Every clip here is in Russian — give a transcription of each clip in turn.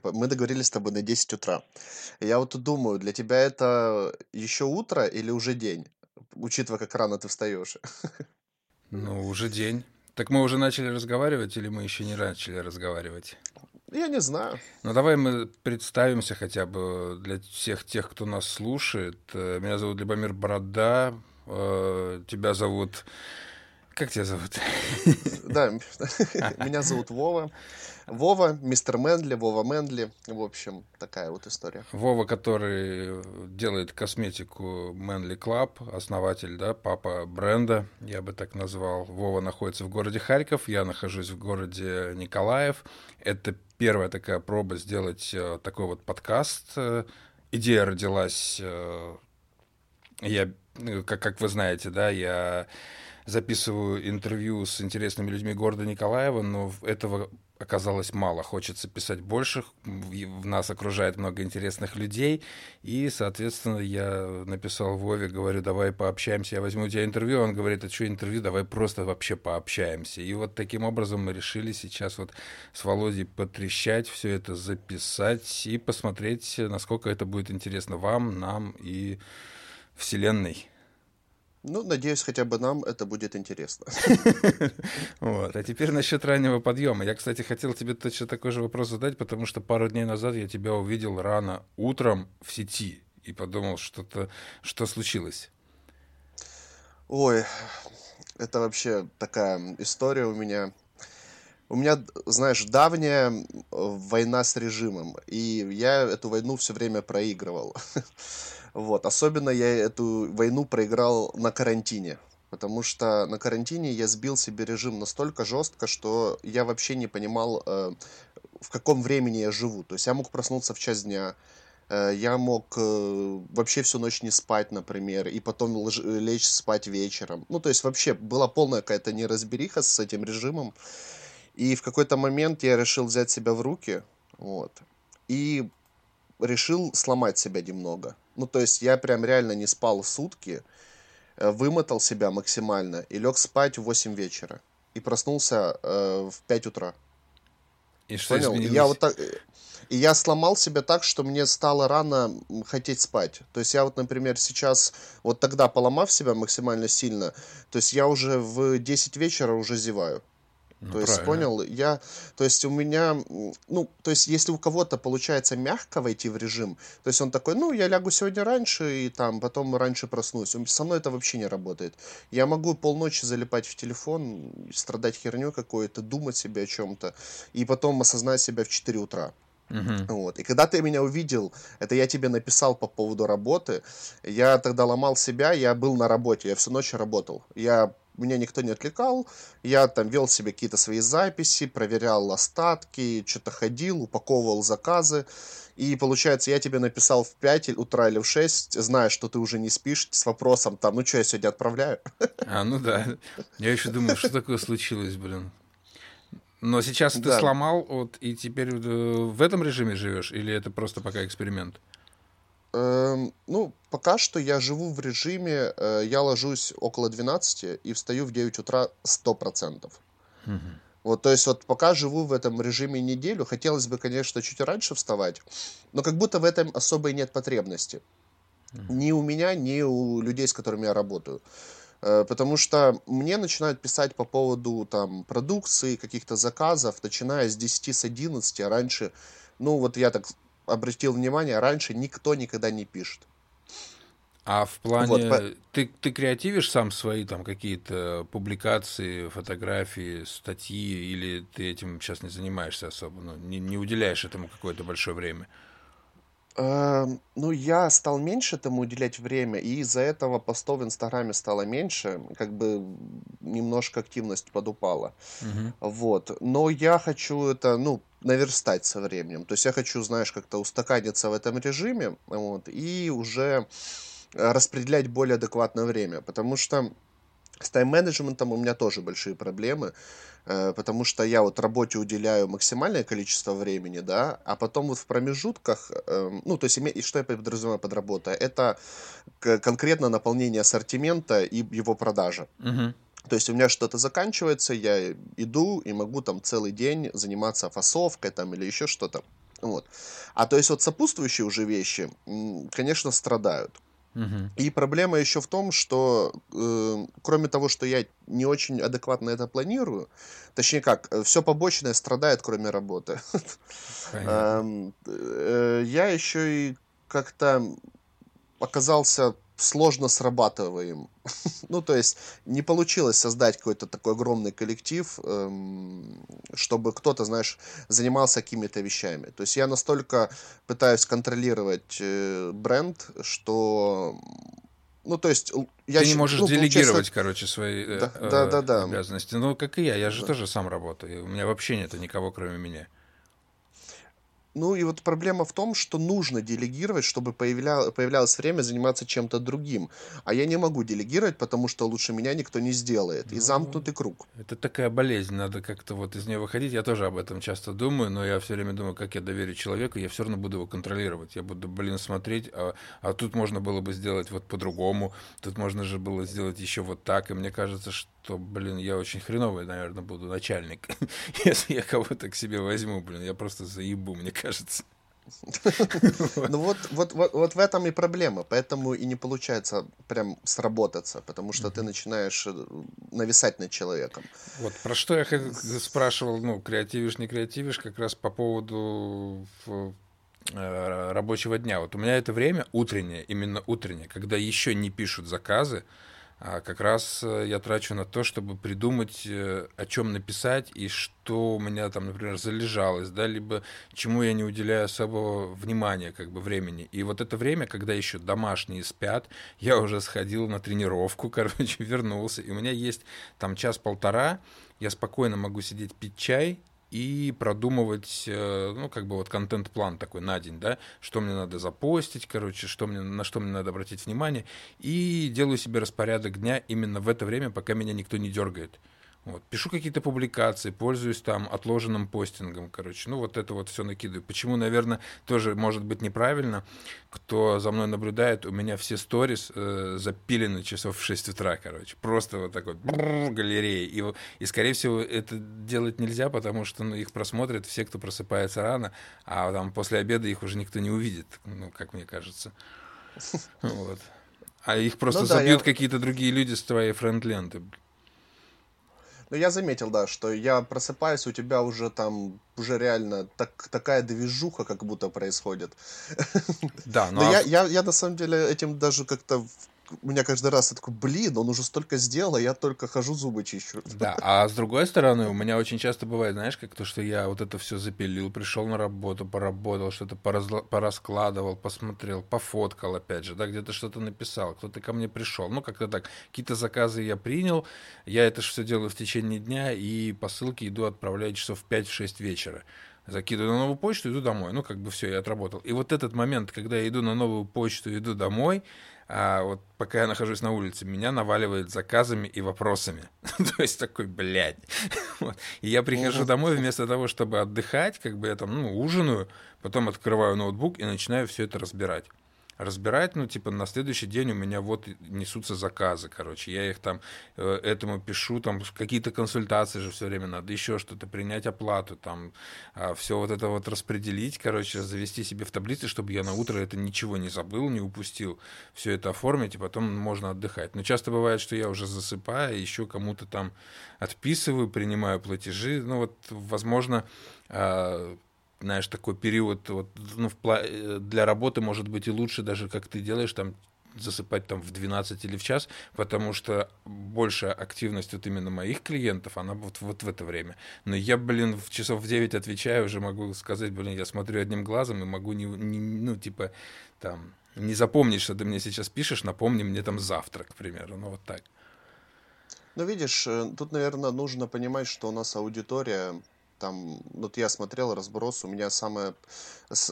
Типа, мы договорились с тобой на 10 утра. Я вот тут думаю, для тебя это еще утро или уже день? Учитывая, как рано ты встаешь. Ну, уже день. Так мы уже начали разговаривать или мы еще не начали разговаривать? Я не знаю. Ну, давай мы представимся хотя бы для всех тех, кто нас слушает. Э, меня зовут Любомир Борода, э, тебя зовут... Как тебя зовут? Да, меня зовут Вова. Вова, мистер Мэнли, Вова Мэнли. В общем, такая вот история. Вова, который делает косметику Manly Club, основатель, да, папа бренда, я бы так назвал. Вова находится в городе Харьков, я нахожусь в городе Николаев. Это первая такая проба сделать э, такой вот подкаст. Идея родилась, э, я, как, как вы знаете, да, я записываю интервью с интересными людьми города Николаева, но этого оказалось мало. Хочется писать больше, в нас окружает много интересных людей, и, соответственно, я написал Вове, говорю, давай пообщаемся, я возьму у тебя интервью, он говорит, а что интервью, давай просто вообще пообщаемся. И вот таким образом мы решили сейчас вот с Володей потрещать, все это записать и посмотреть, насколько это будет интересно вам, нам и Вселенной. Ну, надеюсь, хотя бы нам это будет интересно. Вот. А теперь насчет раннего подъема. Я, кстати, хотел тебе точно такой же вопрос задать, потому что пару дней назад я тебя увидел рано утром в сети и подумал, что-то, что случилось. Ой, это вообще такая история у меня. У меня, знаешь, давняя война с режимом, и я эту войну все время проигрывал. Вот. Особенно я эту войну проиграл на карантине. Потому что на карантине я сбил себе режим настолько жестко, что я вообще не понимал, э, в каком времени я живу. То есть я мог проснуться в час дня, э, я мог э, вообще всю ночь не спать, например, и потом лечь спать вечером. Ну, то есть вообще была полная какая-то неразбериха с этим режимом. И в какой-то момент я решил взять себя в руки, вот, и решил сломать себя немного. Ну, то есть я прям реально не спал сутки, э, вымотал себя максимально и лег спать в 8 вечера. И проснулся э, в 5 утра. И что Понял? И я вот так... И я сломал себя так, что мне стало рано хотеть спать. То есть я вот, например, сейчас, вот тогда поломав себя максимально сильно, то есть я уже в 10 вечера уже зеваю. Ну, то есть, понял, я, то есть у меня, ну, то есть если у кого-то получается мягко войти в режим, то есть он такой, ну, я лягу сегодня раньше и там потом раньше проснусь. Со мной это вообще не работает. Я могу полночи залипать в телефон, страдать херню какой-то, думать себе о чем-то и потом осознать себя в 4 утра. Uh-huh. Вот. И когда ты меня увидел, это я тебе написал по поводу работы, я тогда ломал себя, я был на работе, я всю ночь работал. Я меня никто не отвлекал, я там вел себе какие-то свои записи, проверял остатки, что-то ходил, упаковывал заказы, и получается, я тебе написал в 5 утра или в 6, зная, что ты уже не спишь, с вопросом там, ну что, я сегодня отправляю? А, ну да. Я еще думаю, что такое случилось, блин. Но сейчас ты да. сломал, вот, и теперь э, в этом режиме живешь, или это просто пока эксперимент? Эм, ну, пока что я живу в режиме, э, я ложусь около 12 и встаю в 9 утра 100%. Угу. Вот, то есть вот пока живу в этом режиме неделю, хотелось бы, конечно, чуть раньше вставать, но как будто в этом особой нет потребности. Угу. Ни у меня, ни у людей, с которыми я работаю. Э, потому что мне начинают писать по поводу там продукции, каких-то заказов, начиная с 10, с 11, а раньше, ну вот я так обратил внимание, раньше никто никогда не пишет. А в плане вот, по... ты, ты креативишь сам свои там какие-то публикации, фотографии, статьи, или ты этим сейчас не занимаешься особо, ну, не, не уделяешь этому какое-то большое время? Эм, ну, я стал меньше этому уделять время, и из-за этого постов в Инстаграме стало меньше, как бы немножко активность подупала. Угу. Вот. Но я хочу это, ну, наверстать со временем. То есть я хочу, знаешь, как-то устаканиться в этом режиме, вот, и уже распределять более адекватное время, потому что с тайм-менеджментом у меня тоже большие проблемы. Э, потому что я вот работе уделяю максимальное количество времени, да, а потом вот в промежутках, эм, ну, то есть, и что я подразумеваю под работой, это конкретно наполнение ассортимента и его продажа. Угу. То есть у меня что-то заканчивается, я иду и могу там целый день заниматься фасовкой там или еще что-то. Вот. А то есть вот сопутствующие уже вещи, конечно, страдают. Угу. И проблема еще в том, что э, кроме того, что я не очень адекватно это планирую, точнее как, э, все побочное страдает, кроме работы. Эм, э, я еще и как-то оказался сложно срабатываем. ну, то есть не получилось создать какой-то такой огромный коллектив, эм, чтобы кто-то, знаешь, занимался какими-то вещами. То есть я настолько пытаюсь контролировать э, бренд, что ну, то есть, я Ты не можешь ну, делегировать, короче, свои да, э, да, да, да. обязанности. Ну, как и я, я же да. тоже сам работаю. У меня вообще нет никого, кроме меня. Ну и вот проблема в том, что нужно делегировать, чтобы появля... появлялось время заниматься чем-то другим. А я не могу делегировать, потому что лучше меня никто не сделает. И ну, замкнутый круг. Это такая болезнь, надо как-то вот из нее выходить. Я тоже об этом часто думаю, но я все время думаю, как я доверю человеку, я все равно буду его контролировать. Я буду, блин, смотреть, а, а тут можно было бы сделать вот по-другому, тут можно же было сделать еще вот так. И мне кажется, что то, блин, я очень хреновый, наверное, буду начальник. Если я кого-то к себе возьму, блин, я просто заебу, мне кажется. Ну вот, вот, вот, вот в этом и проблема, поэтому и не получается прям сработаться, потому что ты начинаешь э, нависать над человеком. Вот про что я спрашивал, ну, креативишь, не креативишь, как раз по поводу э, рабочего дня. Вот у меня это время утреннее, именно утреннее, когда еще не пишут заказы, а как раз э, я трачу на то, чтобы придумать, э, о чем написать и что у меня там, например, залежалось, да, либо чему я не уделяю особого внимания, как бы времени. И вот это время, когда еще домашние спят, я уже сходил на тренировку, короче, вернулся, и у меня есть там час-полтора, я спокойно могу сидеть пить чай, и продумывать, э, ну, как бы вот контент-план такой на день, да, что мне надо запостить, короче, что мне, на что мне надо обратить внимание, и делаю себе распорядок дня именно в это время, пока меня никто не дергает. Вот. Пишу какие-то публикации, пользуюсь там отложенным постингом, короче. Ну, вот это вот все накидываю. Почему, наверное, тоже может быть неправильно. Кто за мной наблюдает, у меня все сторис э, запилены часов в 6 утра, короче. Просто вот такой вот галереи. И, и, скорее всего, это делать нельзя, потому что ну, их просмотрят все, кто просыпается рано, а там после обеда их уже никто не увидит, ну, как мне кажется. Вот. А их просто ну, да, забьют я... какие-то другие люди с твоей френд-ленты. Но я заметил, да, что я просыпаюсь, у тебя уже там, уже реально так, такая движуха как будто происходит. Да, но... но а я, я, я на самом деле этим даже как-то у меня каждый раз я такой, блин, он уже столько сделал, а я только хожу зубы чищу. Да, а с другой стороны, у меня очень часто бывает, знаешь, как то, что я вот это все запилил, пришел на работу, поработал, что-то поразла- пораскладывал, посмотрел, пофоткал, опять же, да, где-то что-то написал, кто-то ко мне пришел. Ну, как-то так. Какие-то заказы я принял, я это все делаю в течение дня, и посылки иду отправлять часов в 5-6 вечера закидываю на новую почту, иду домой. Ну, как бы все, я отработал. И вот этот момент, когда я иду на новую почту, иду домой, а вот пока я нахожусь на улице, меня наваливает заказами и вопросами. То есть такой, блядь. вот. И я прихожу домой вместо того, чтобы отдыхать, как бы я там, ну, ужинаю, потом открываю ноутбук и начинаю все это разбирать разбирать, ну, типа, на следующий день у меня вот несутся заказы, короче, я их там э, этому пишу, там какие-то консультации же все время надо, еще что-то, принять оплату, там, а все вот это вот распределить, короче, завести себе в таблице, чтобы я на утро это ничего не забыл, не упустил, все это оформить, и потом можно отдыхать. Но часто бывает, что я уже засыпаю, еще кому-то там отписываю, принимаю платежи, ну, вот, возможно, а, знаешь, такой период вот, ну, э, для работы может быть и лучше даже, как ты делаешь, там, засыпать там в 12 или в час, потому что большая активность вот именно моих клиентов, она вот, вот в это время. Но я, блин, в часов в 9 отвечаю, уже могу сказать, блин, я смотрю одним глазом и могу не, не ну, типа, там, не запомнить, что ты мне сейчас пишешь, напомни мне там завтра, к примеру, ну, вот так. Ну, видишь, э, тут, наверное, нужно понимать, что у нас аудитория там, вот я смотрел разброс, у меня самое,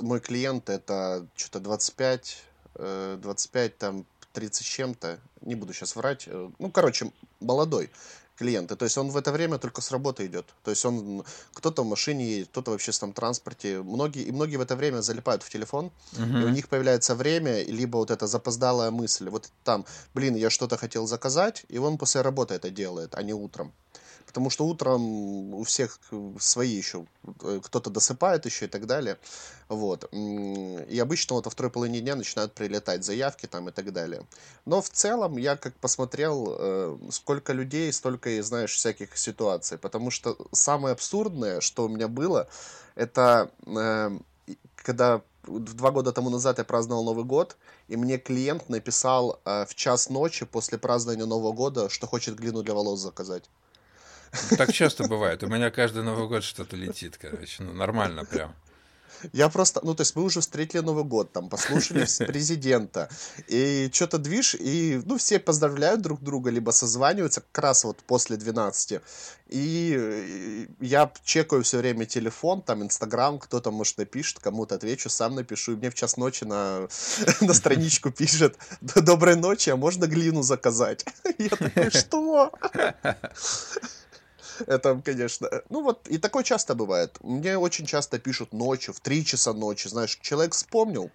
мой клиент это что-то 25, 25, э, там, 30 с чем-то, не буду сейчас врать, э, ну, короче, молодой клиент, то есть он в это время только с работы идет, то есть он, кто-то в машине едет, кто-то в общественном транспорте, многие, и многие в это время залипают в телефон, uh-huh. и у них появляется время, либо вот эта запоздалая мысль, вот там, блин, я что-то хотел заказать, и он после работы это делает, а не утром. Потому что утром у всех свои еще, э, кто-то досыпает еще и так далее. Вот. И обычно вот во второй половине дня начинают прилетать заявки там и так далее. Но в целом я как посмотрел, э, сколько людей, столько и знаешь всяких ситуаций. Потому что самое абсурдное, что у меня было, это э, когда два года тому назад я праздновал Новый год, и мне клиент написал э, в час ночи после празднования Нового года, что хочет глину для волос заказать. Так часто бывает. У меня каждый Новый год что-то летит, короче. Ну, нормально прям. Я просто, ну, то есть мы уже встретили Новый год, там, послушали президента, и что-то движ, и, ну, все поздравляют друг друга, либо созваниваются как раз вот после 12. И я чекаю все время телефон, там, Инстаграм, кто-то, может, напишет, кому-то отвечу, сам напишу, и мне в час ночи на, на страничку пишет, доброй ночи, а можно глину заказать? Я такой, что? Это, конечно... Э, ну вот, и такое часто бывает. Мне очень часто пишут ночью, в 3 часа ночи. Знаешь, человек вспомнил,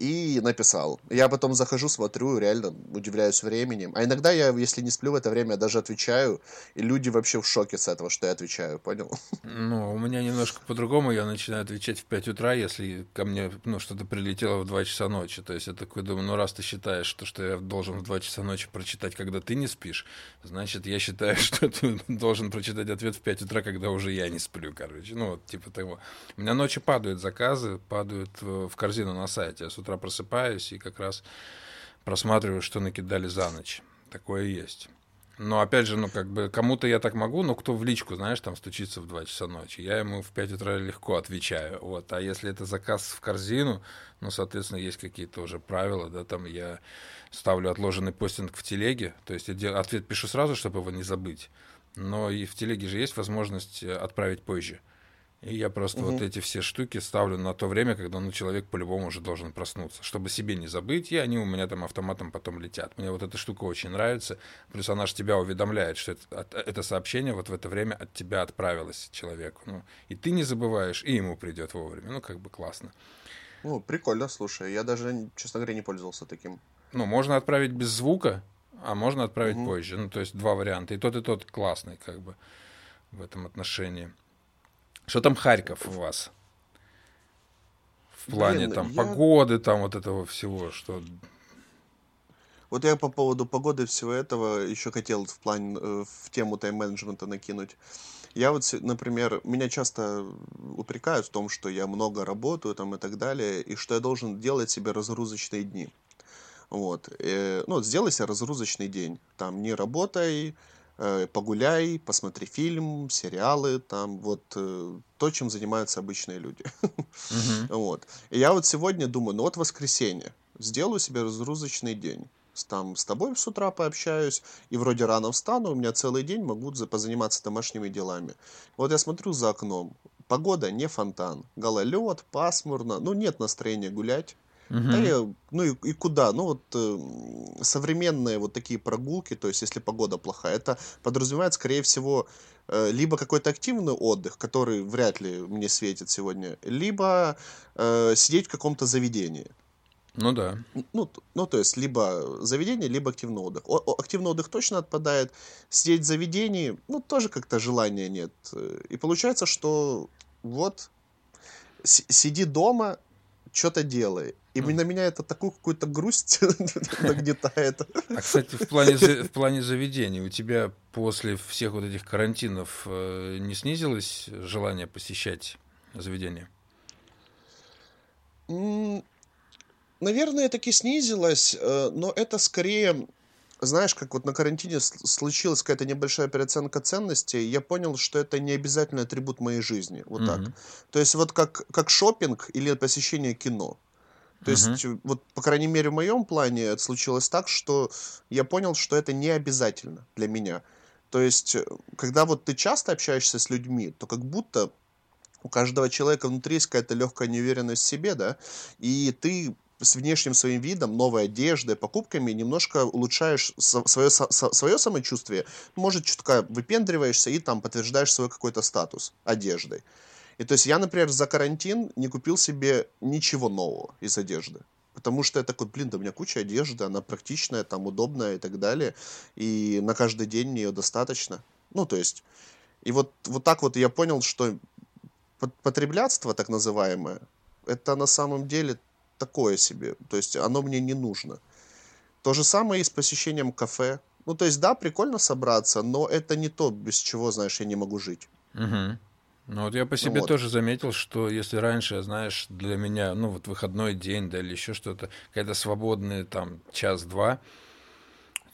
и написал. Я потом захожу, смотрю, реально удивляюсь временем. А иногда я, если не сплю в это время, даже отвечаю, и люди вообще в шоке с этого, что я отвечаю, понял? Ну, у меня немножко по-другому, я начинаю отвечать в 5 утра, если ко мне ну, что-то прилетело в 2 часа ночи. То есть я такой думаю, ну раз ты считаешь, что, что я должен в 2 часа ночи прочитать, когда ты не спишь, значит, я считаю, что ты должен прочитать ответ в 5 утра, когда уже я не сплю, короче. Ну, вот типа того. У меня ночью падают заказы, падают в корзину на сайте. Я с утра утра просыпаюсь и как раз просматриваю, что накидали за ночь. Такое есть. Но опять же, ну как бы кому-то я так могу, но кто в личку, знаешь, там стучится в 2 часа ночи, я ему в 5 утра легко отвечаю. Вот. А если это заказ в корзину, ну, соответственно, есть какие-то уже правила, да, там я ставлю отложенный постинг в телеге, то есть я ответ пишу сразу, чтобы его не забыть. Но и в телеге же есть возможность э, отправить позже. И я просто угу. вот эти все штуки ставлю на то время, когда ну, человек по-любому уже должен проснуться, чтобы себе не забыть, и они у меня там автоматом потом летят. Мне вот эта штука очень нравится. Плюс она же тебя уведомляет, что это, это сообщение вот в это время от тебя отправилось человеку. Ну, и ты не забываешь, и ему придет вовремя. Ну, как бы классно. Ну, прикольно, слушай. Я даже, честно говоря, не пользовался таким. Ну, можно отправить без звука, а можно отправить угу. позже. Ну, то есть два варианта. И тот, и тот классный, как бы, в этом отношении. Что там Харьков у вас? В плане Блин, там я... погоды, там вот этого всего, что... Вот я по поводу погоды всего этого еще хотел в плане, э, в тему тайм-менеджмента накинуть. Я вот, например, меня часто упрекают в том, что я много работаю там и так далее, и что я должен делать себе разгрузочные дни. Вот. И, э, ну, сделай себе разгрузочный день. Там не работай, погуляй, посмотри фильм, сериалы, там вот э, то, чем занимаются обычные люди. Uh-huh. вот. И я вот сегодня думаю, ну вот воскресенье, сделаю себе разгрузочный день. Там с тобой с утра пообщаюсь, и вроде рано встану, у меня целый день могу позаниматься домашними делами. Вот я смотрю за окном, погода не фонтан, гололед, пасмурно, ну нет настроения гулять. Угу. Да, я, ну и, и куда? Ну вот э, современные вот такие прогулки, то есть если погода плохая, это подразумевает, скорее всего, э, либо какой-то активный отдых, который вряд ли мне светит сегодня, либо э, сидеть в каком-то заведении. Ну да. Ну, ну, то есть, либо заведение, либо активный отдых. О, о, активный отдых точно отпадает. Сидеть в заведении, ну, тоже как-то желания нет. И получается, что вот сиди дома, что-то делай. И на меня это такую какую-то грусть нагнетает. А, кстати, в плане, в плане заведений, у тебя после всех вот этих карантинов э, не снизилось желание посещать заведения? Наверное, таки снизилось, э, но это скорее знаешь, как вот на карантине случилась какая-то небольшая переоценка ценностей, я понял, что это не обязательный атрибут моей жизни. Вот mm-hmm. так. То есть, вот как, как шопинг или посещение кино. То uh-huh. есть, вот, по крайней мере, в моем плане это случилось так, что я понял, что это не обязательно для меня. То есть, э, когда вот ты часто общаешься с людьми, то как будто у каждого человека внутри есть какая-то легкая неуверенность в себе, да, и ты с внешним своим видом, новой одеждой, покупками немножко улучшаешь свое, свое самочувствие, может, чутка выпендриваешься и там подтверждаешь свой какой-то статус одеждой. И то есть я, например, за карантин не купил себе ничего нового из одежды. Потому что я такой, блин, да у меня куча одежды, она практичная, там удобная и так далее. И на каждый день мне ее достаточно. Ну, то есть, и вот, вот так вот я понял, что потреблятство, так называемое, это на самом деле такое себе. То есть оно мне не нужно. То же самое и с посещением кафе. Ну, то есть, да, прикольно собраться, но это не то, без чего, знаешь, я не могу жить. Угу. Ну вот я по себе ну, вот. тоже заметил, что если раньше, знаешь, для меня, ну вот выходной день, да, или еще что-то, когда свободный там час-два,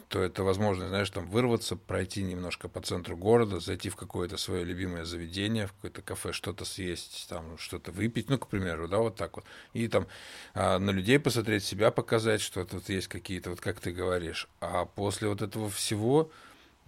то это возможно, знаешь, там вырваться, пройти немножко по центру города, зайти в какое-то свое любимое заведение, в какое-то кафе, что-то съесть, там что-то выпить, ну, к примеру, да, вот так вот. И там а, на людей посмотреть, себя показать, что тут есть какие-то, вот как ты говоришь. А после вот этого всего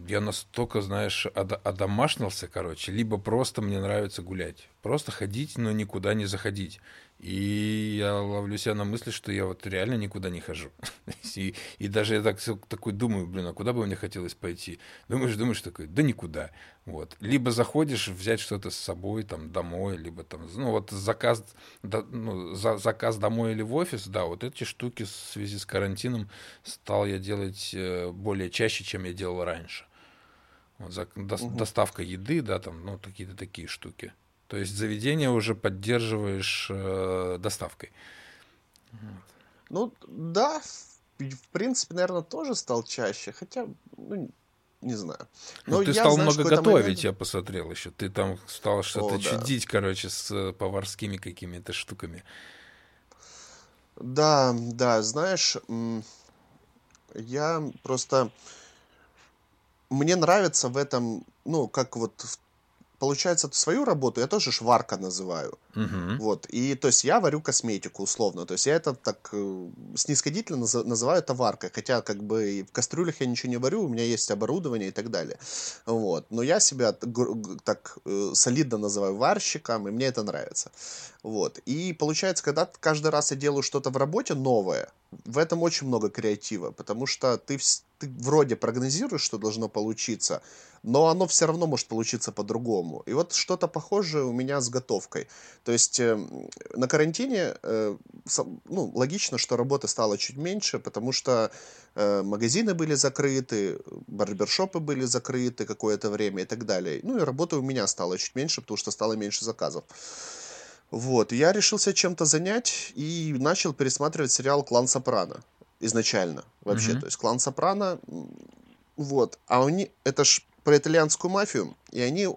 я настолько, знаешь, одомашнился, короче, либо просто мне нравится гулять. Просто ходить, но никуда не заходить. И я ловлю себя на мысли, что я вот реально никуда не хожу. и, и даже я так, такой думаю, блин, а куда бы мне хотелось пойти? Думаешь, думаешь, такой, да никуда. Вот. Либо заходишь взять что-то с собой, там, домой, либо там, ну, вот заказ, да, ну, за, заказ домой или в офис, да, вот эти штуки в связи с карантином стал я делать э, более чаще, чем я делал раньше. Вот, за, до, угу. Доставка еды, да, там, ну, какие-то такие штуки. То есть заведение уже поддерживаешь э, доставкой. Ну, да, в принципе, наверное, тоже стал чаще, хотя, ну, не знаю. Ну, Но ну, ты я, стал знаешь, много готовить, момент... я посмотрел еще. Ты там стал что-то О, чудить, да. короче, с э, поварскими какими-то штуками. Да, да, знаешь, я просто... Мне нравится в этом, ну, как вот получается, свою работу я тоже шварка называю. Угу. Вот. И то есть я варю косметику условно. То есть я это так э, снисходительно наз- называю товаркой. Хотя как бы в кастрюлях я ничего не варю, у меня есть оборудование и так далее. Вот. Но я себя так э, солидно называю варщиком, и мне это нравится. Вот. И получается, когда каждый раз я делаю что-то в работе новое, в этом очень много креатива, потому что ты, ты вроде прогнозируешь, что должно получиться, но оно все равно может получиться по-другому. И вот что-то похожее у меня с готовкой. То есть э, на карантине, э, ну, логично, что работы стало чуть меньше, потому что э, магазины были закрыты, барбершопы были закрыты какое-то время и так далее. Ну и работы у меня стало чуть меньше, потому что стало меньше заказов. Вот, я решил себя чем-то занять и начал пересматривать сериал «Клан Сопрано» изначально вообще. Mm-hmm. То есть «Клан Сопрано», вот, а они, это ж про итальянскую мафию, и они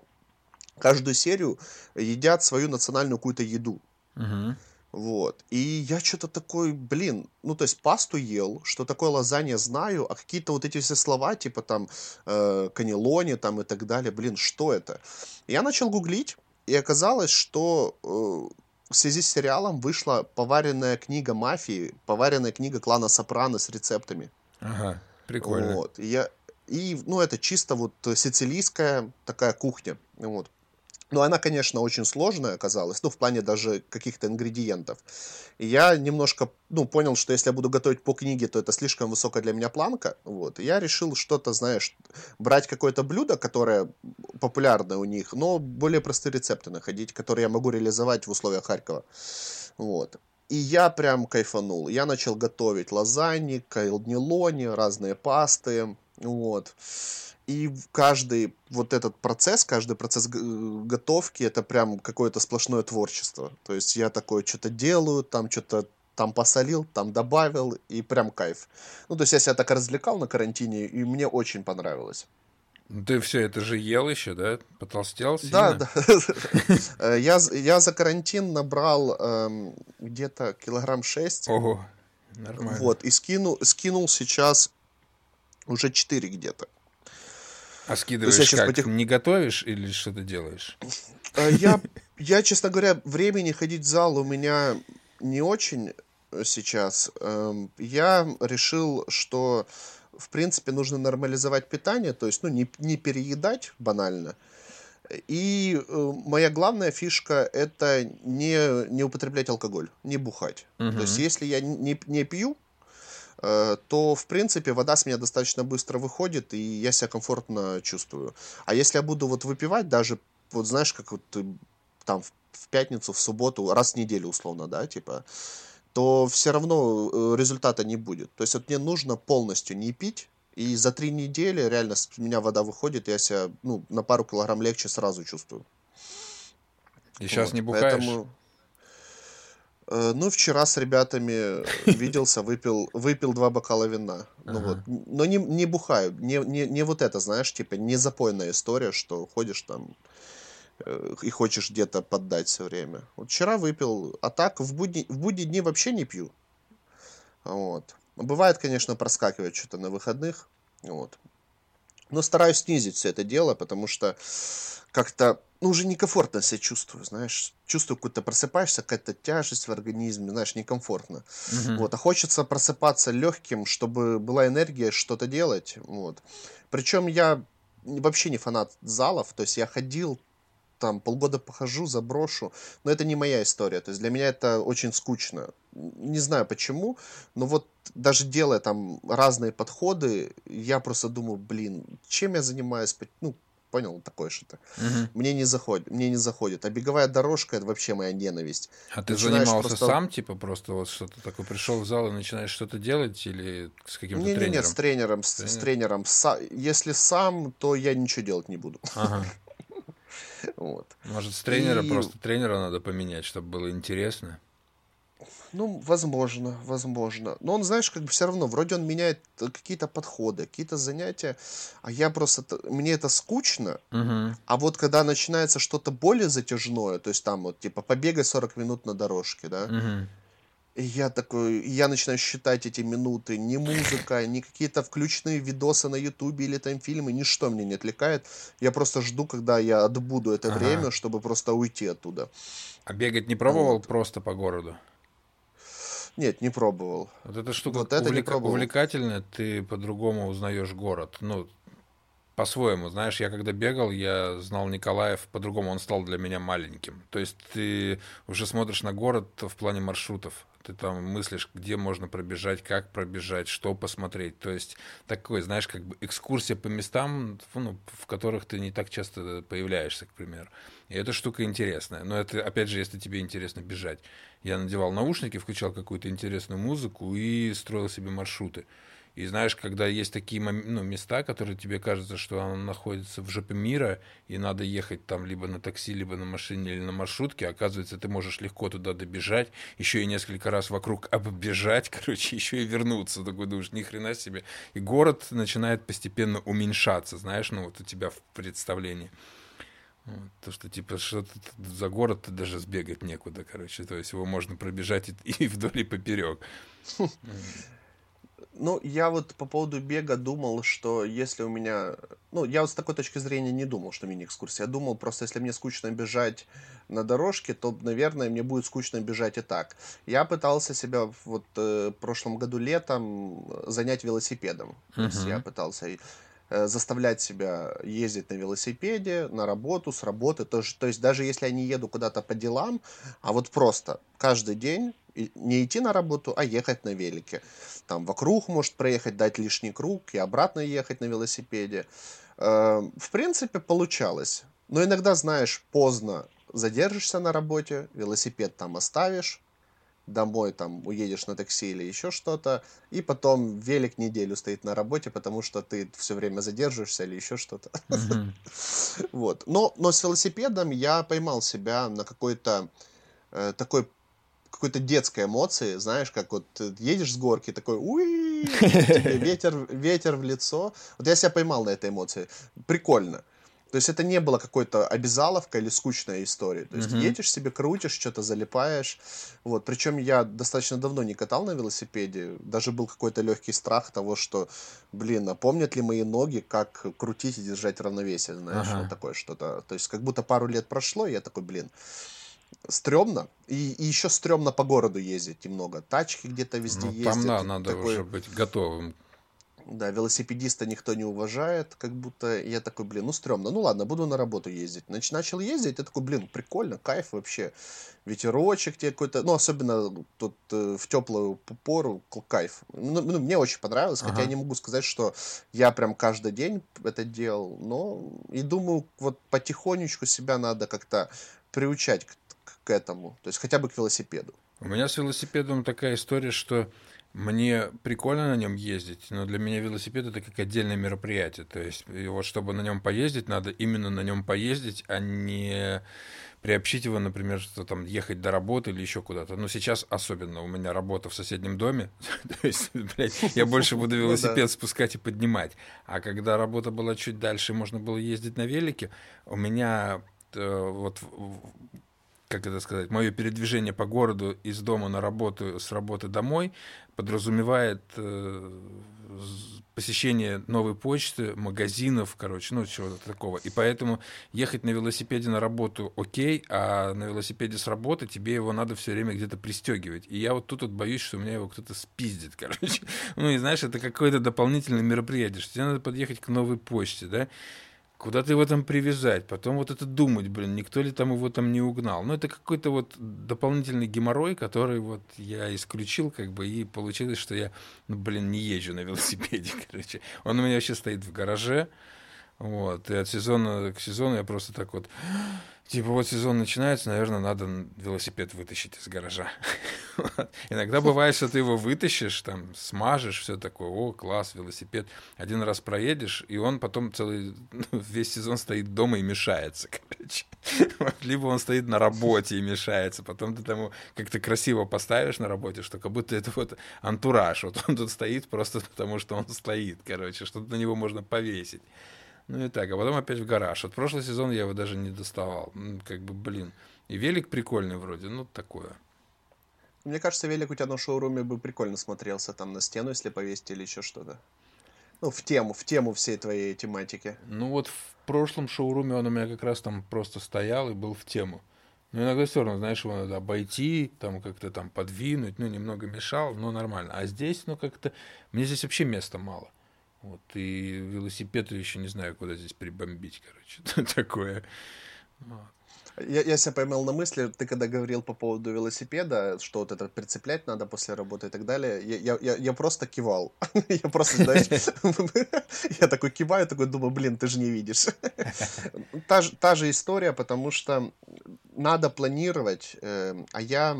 каждую серию едят свою национальную какую-то еду. Uh-huh. Вот. И я что-то такой, блин, ну то есть пасту ел, что такое лазанья знаю, а какие-то вот эти все слова, типа там э, канелони там и так далее, блин, что это? я начал гуглить, и оказалось, что э, в связи с сериалом вышла поваренная книга мафии, поваренная книга клана Сопрано с рецептами. Ага, прикольно. Вот. И я, и, ну, это чисто вот сицилийская такая кухня. Вот. Но она, конечно, очень сложная оказалась, ну, в плане даже каких-то ингредиентов. И я немножко, ну, понял, что если я буду готовить по книге, то это слишком высокая для меня планка, вот. И я решил что-то, знаешь, брать какое-то блюдо, которое популярное у них, но более простые рецепты находить, которые я могу реализовать в условиях Харькова, вот. И я прям кайфанул. Я начал готовить лазаньи, кайлнилони, разные пасты, вот. И каждый вот этот процесс, каждый процесс готовки, это прям какое-то сплошное творчество. То есть я такое что-то делаю, там что-то там посолил, там добавил, и прям кайф. Ну, то есть я себя так развлекал на карантине, и мне очень понравилось. Ты все это же ел еще, да? Потолстел сильно? Да, да. я, я за карантин набрал эм, где-то килограмм шесть. Ого, нормально. Вот, и скинул, скинул сейчас уже 4 где-то. А скидываешь как? Потих... Не готовишь или что ты делаешь? Э, я, я, честно говоря, времени ходить в зал у меня не очень сейчас. Эм, я решил, что в принципе нужно нормализовать питание, то есть ну, не, не переедать банально. И э, моя главная фишка это не, не употреблять алкоголь, не бухать. Угу. То есть если я не, не пью, Э, то, в принципе, вода с меня достаточно быстро выходит, и я себя комфортно чувствую. А если я буду вот выпивать даже, вот знаешь, как вот э, там в пятницу, в субботу, раз в неделю условно, да, типа, то все равно э, результата не будет. То есть вот мне нужно полностью не пить, И за три недели реально с меня вода выходит, я себя ну, на пару килограмм легче сразу чувствую. И сейчас вот, не бухаешь? Поэтому... Э, ну, вчера с ребятами виделся, выпил, выпил два бокала вина. Ну ага. вот. Но не, не бухаю. Не, не, не вот это, знаешь, типа, не запойная история, что ходишь там э, и хочешь где-то поддать все время. Вот вчера выпил, а так в будни, в будни дни вообще не пью. Вот. Бывает, конечно, проскакивает что-то на выходных. Вот. Но стараюсь снизить все это дело, потому что как-то ну, уже некомфортно себя чувствую, знаешь. Чувствую, какой-то просыпаешься, какая-то тяжесть в организме, знаешь, некомфортно. Угу. Вот, а хочется просыпаться легким, чтобы была энергия что-то делать. Вот. Причем я вообще не фанат залов, то есть я ходил там полгода похожу, заброшу, но это не моя история, то есть для меня это очень скучно. Не знаю почему, но вот даже делая там разные подходы, я просто думаю, блин, чем я занимаюсь, ну, Понял, такое что-то. Угу. Мне не заходит, мне не заходит. А беговая дорожка это вообще моя ненависть. А ты начинаешь занимался просто... сам, типа, просто вот что-то такое пришел в зал и начинаешь что-то делать или с каким-то не, тренером? Нет, с тренером, с, с тренером. С, если сам, то я ничего делать не буду. Ага. Вот. Может, с тренера и... просто тренера надо поменять, чтобы было интересно. Ну, возможно, возможно. Но он, знаешь, как бы все равно, вроде он меняет э, какие-то подходы, какие-то занятия, а я просто, мне это скучно, угу. а вот когда начинается что-то более затяжное, то есть там вот, типа, побегай 40 минут на дорожке, да, угу. И я такой, я начинаю считать эти минуты, ни музыка, ни какие-то включенные видосы на ютубе или там фильмы, ничто меня не отвлекает. Я просто жду, когда я отбуду это ага. время, чтобы просто уйти оттуда. А бегать не пробовал вот. просто по городу? Нет, не пробовал. Вот эта штука вот это увлека... увлекательная, ты по-другому узнаешь город. Ну, по-своему, знаешь, я когда бегал, я знал Николаев по-другому, он стал для меня маленьким. То есть ты уже смотришь на город в плане маршрутов, ты там мыслишь, где можно пробежать, как пробежать, что посмотреть. То есть такой, знаешь, как бы экскурсия по местам, ну, в которых ты не так часто появляешься, к примеру. И эта штука интересная. Но это, опять же, если тебе интересно бежать. Я надевал наушники, включал какую-то интересную музыку и строил себе маршруты. И знаешь, когда есть такие ну, места, которые тебе кажется, что оно находится в жопе мира, и надо ехать там либо на такси, либо на машине, или на маршрутке, оказывается, ты можешь легко туда добежать, еще и несколько раз вокруг оббежать, короче, еще и вернуться. Такой думаешь, ни хрена себе. И город начинает постепенно уменьшаться, знаешь, ну вот у тебя в представлении. То, что типа что-то за город ты даже сбегать некуда, короче. То есть его можно пробежать и, и вдоль и поперек. Ну, я вот по поводу бега думал, что если у меня... Ну, я вот с такой точки зрения не думал, что мини-экскурсия. Я думал, просто если мне скучно бежать на дорожке, то, наверное, мне будет скучно бежать и так. Я пытался себя вот э, в прошлом году летом занять велосипедом. Uh-huh. То есть я пытался Э, заставлять себя ездить на велосипеде, на работу, с работы. То, то есть даже если я не еду куда-то по делам, а вот просто каждый день не идти на работу, а ехать на велике. Там вокруг может проехать, дать лишний круг и обратно ехать на велосипеде. Э, в принципе, получалось. Но иногда, знаешь, поздно задержишься на работе, велосипед там оставишь, домой там уедешь на такси или еще что-то, и потом велик неделю стоит на работе, потому что ты все время задерживаешься или еще что-то. Вот. Но, но с велосипедом я поймал себя на какой-то э, такой какой-то детской эмоции, знаешь, как вот едешь с горки, такой, уи, ветер, ветер в лицо. Вот я себя поймал на этой эмоции. Прикольно. То есть это не было какой-то обязаловка или скучная история. То есть uh-huh. едешь себе, крутишь, что-то залипаешь. Вот. Причем я достаточно давно не катал на велосипеде. Даже был какой-то легкий страх того, что, блин, а помнят ли мои ноги, как крутить и держать равновесие, знаешь, uh-huh. вот такое что-то. То есть как будто пару лет прошло, и я такой, блин, стрёмно. И, и еще стрёмно по городу ездить немного. Тачки где-то везде ну, ездят. Там, да, надо такой... уже быть готовым да, велосипедиста никто не уважает, как будто я такой, блин, ну стрёмно, ну ладно, буду на работу ездить. Нач- начал ездить, я такой, блин, прикольно, кайф вообще. Ветерочек тебе какой-то, ну особенно тут э, в теплую пору, кайф. Ну, ну, мне очень понравилось, ага. хотя я не могу сказать, что я прям каждый день это делал, но и думаю, вот потихонечку себя надо как-то приучать к, этому, то есть хотя бы к велосипеду. У меня с велосипедом такая история, что Мне прикольно на нем ездить, но для меня велосипед это как отдельное мероприятие. То есть, вот чтобы на нем поездить, надо именно на нем поездить, а не приобщить его, например, что там ехать до работы или еще куда-то. Но сейчас особенно у меня работа в соседнем доме, то есть, блядь, я больше буду ну велосипед спускать и поднимать. А когда работа была чуть дальше, можно было ездить на велике, у меня э, вот как это сказать, мое передвижение по городу из дома на работу, с работы домой подразумевает э, посещение новой почты, магазинов, короче, ну, чего-то такого. И поэтому ехать на велосипеде на работу окей, а на велосипеде с работы тебе его надо все время где-то пристегивать. И я вот тут вот боюсь, что у меня его кто-то спиздит, короче. Ну, и знаешь, это какое-то дополнительное мероприятие, что тебе надо подъехать к новой почте, да, куда-то его там привязать, потом вот это думать, блин, никто ли там его там не угнал. Ну, это какой-то вот дополнительный геморрой, который вот я исключил, как бы, и получилось, что я, ну, блин, не езжу на велосипеде, короче. Он у меня вообще стоит в гараже, вот, и от сезона к сезону я просто так вот Типа вот сезон начинается, наверное, надо велосипед вытащить из гаража. Иногда бывает, что ты его вытащишь, там, смажешь, все такое, о, класс, велосипед. Один раз проедешь, и он потом целый, весь сезон стоит дома и мешается, короче. Либо он стоит на работе и мешается, потом ты тому как-то красиво поставишь на работе, что как будто это вот антураж. Вот он тут стоит просто потому, что он стоит, короче, что-то на него можно повесить. Ну и так, а потом опять в гараж. Вот прошлый сезон я его даже не доставал. Как бы, блин. И велик прикольный вроде, ну такое. Мне кажется, велик у тебя на шоуруме бы прикольно смотрелся там на стену, если повесить или еще что-то. Ну, в тему, в тему всей твоей тематики. Ну вот в прошлом шоуруме он у меня как раз там просто стоял и был в тему. Но иногда все равно, знаешь, его надо обойти, там как-то там подвинуть, ну, немного мешал, но нормально. А здесь, ну, как-то... Мне здесь вообще места мало. Вот, и велосипед еще не знаю, куда здесь прибомбить, короче, такое. Я, я себя поймал на мысли, ты когда говорил по поводу велосипеда, что вот это прицеплять надо после работы и так далее, я, я, я просто кивал. я просто, знаешь, я такой киваю, такой думаю, блин, ты же не видишь. та, та же история, потому что надо планировать, э, а я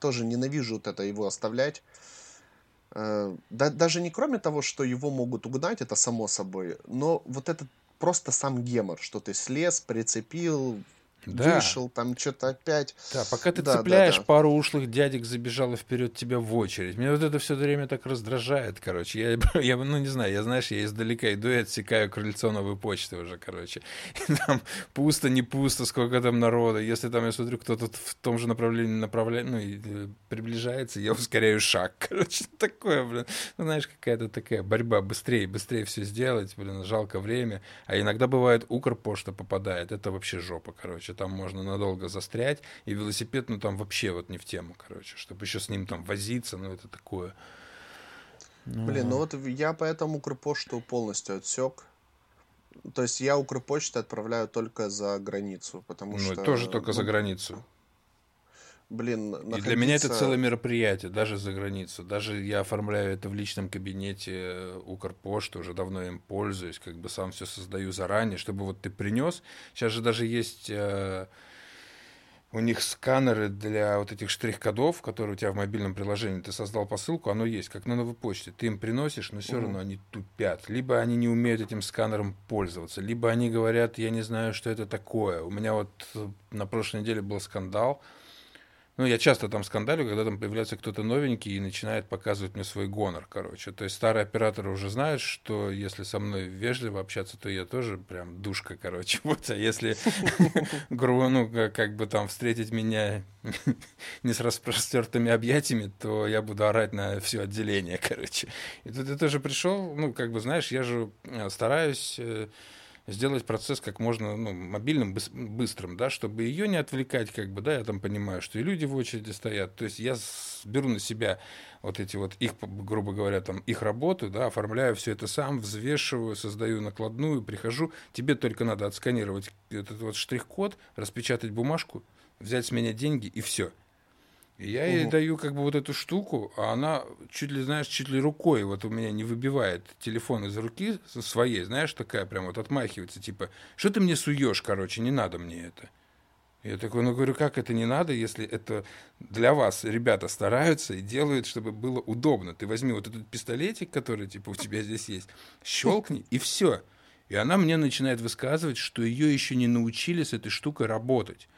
тоже ненавижу вот это его оставлять. Э, да, даже не кроме того, что его могут угнать, это само собой, но вот этот просто сам гемор, что ты слез, прицепил, да. вышел, там что-то опять. Да, пока ты да, цепляешь, да, да. пару ушлых дядек забежало вперед тебя в очередь. Меня вот это все время так раздражает, короче. Я, я ну, не знаю, я, знаешь, я издалека иду и отсекаю крыльцо новой почты уже, короче. И там пусто, не пусто, сколько там народа. Если там, я смотрю, кто-то в том же направлении направляет, ну, и э, приближается, я ускоряю шаг, короче. Такое, блин. Ну, знаешь, какая-то такая борьба. Быстрее, быстрее все сделать, блин, жалко время. А иногда бывает Укрпошта попадает. Это вообще жопа, короче там можно надолго застрять, и велосипед, ну, там вообще вот не в тему, короче, чтобы еще с ним там возиться, ну, это такое. Ну... Блин, ну вот я поэтому Укрпошту полностью отсек. То есть я Укрпочту отправляю только за границу, потому ну, что... тоже только ну, за границу блин, находиться... И для меня это целое мероприятие, даже за границу. Даже я оформляю это в личном кабинете э, Укрпошты, уже давно им пользуюсь, как бы сам все создаю заранее, чтобы вот ты принес. Сейчас же даже есть э, у них сканеры для вот этих штрих-кодов, которые у тебя в мобильном приложении, ты создал посылку, оно есть, как на новой почте. Ты им приносишь, но все угу. равно они тупят. Либо они не умеют этим сканером пользоваться, либо они говорят, я не знаю, что это такое. У меня вот э, на прошлой неделе был скандал, ну, я часто там скандалю, когда там появляется кто-то новенький и начинает показывать мне свой гонор, короче. То есть старые операторы уже знают, что если со мной вежливо общаться, то я тоже прям душка, короче. Вот, а если, грубо, ну, как бы там встретить меня не с распростертыми объятиями, то я буду орать на все отделение, короче. И тут я тоже пришел, ну, как бы, знаешь, я же э, стараюсь э, сделать процесс как можно ну, мобильным, быстрым, да, чтобы ее не отвлекать, как бы, да, я там понимаю, что и люди в очереди стоят. То есть я беру на себя вот эти вот их, грубо говоря, там их работу, да, оформляю все это сам, взвешиваю, создаю накладную, прихожу, тебе только надо отсканировать этот вот штрих-код, распечатать бумажку, взять с меня деньги и все. И я ей даю как бы вот эту штуку, а она чуть ли, знаешь, чуть ли рукой вот у меня не выбивает телефон из руки своей, знаешь, такая прям вот отмахивается, типа, что ты мне суешь, короче, не надо мне это. Я такой, ну говорю, как это не надо, если это для вас ребята стараются и делают, чтобы было удобно. Ты возьми вот этот пистолетик, который типа у тебя здесь есть, щелкни и все. И она мне начинает высказывать, что ее еще не научили с этой штукой работать.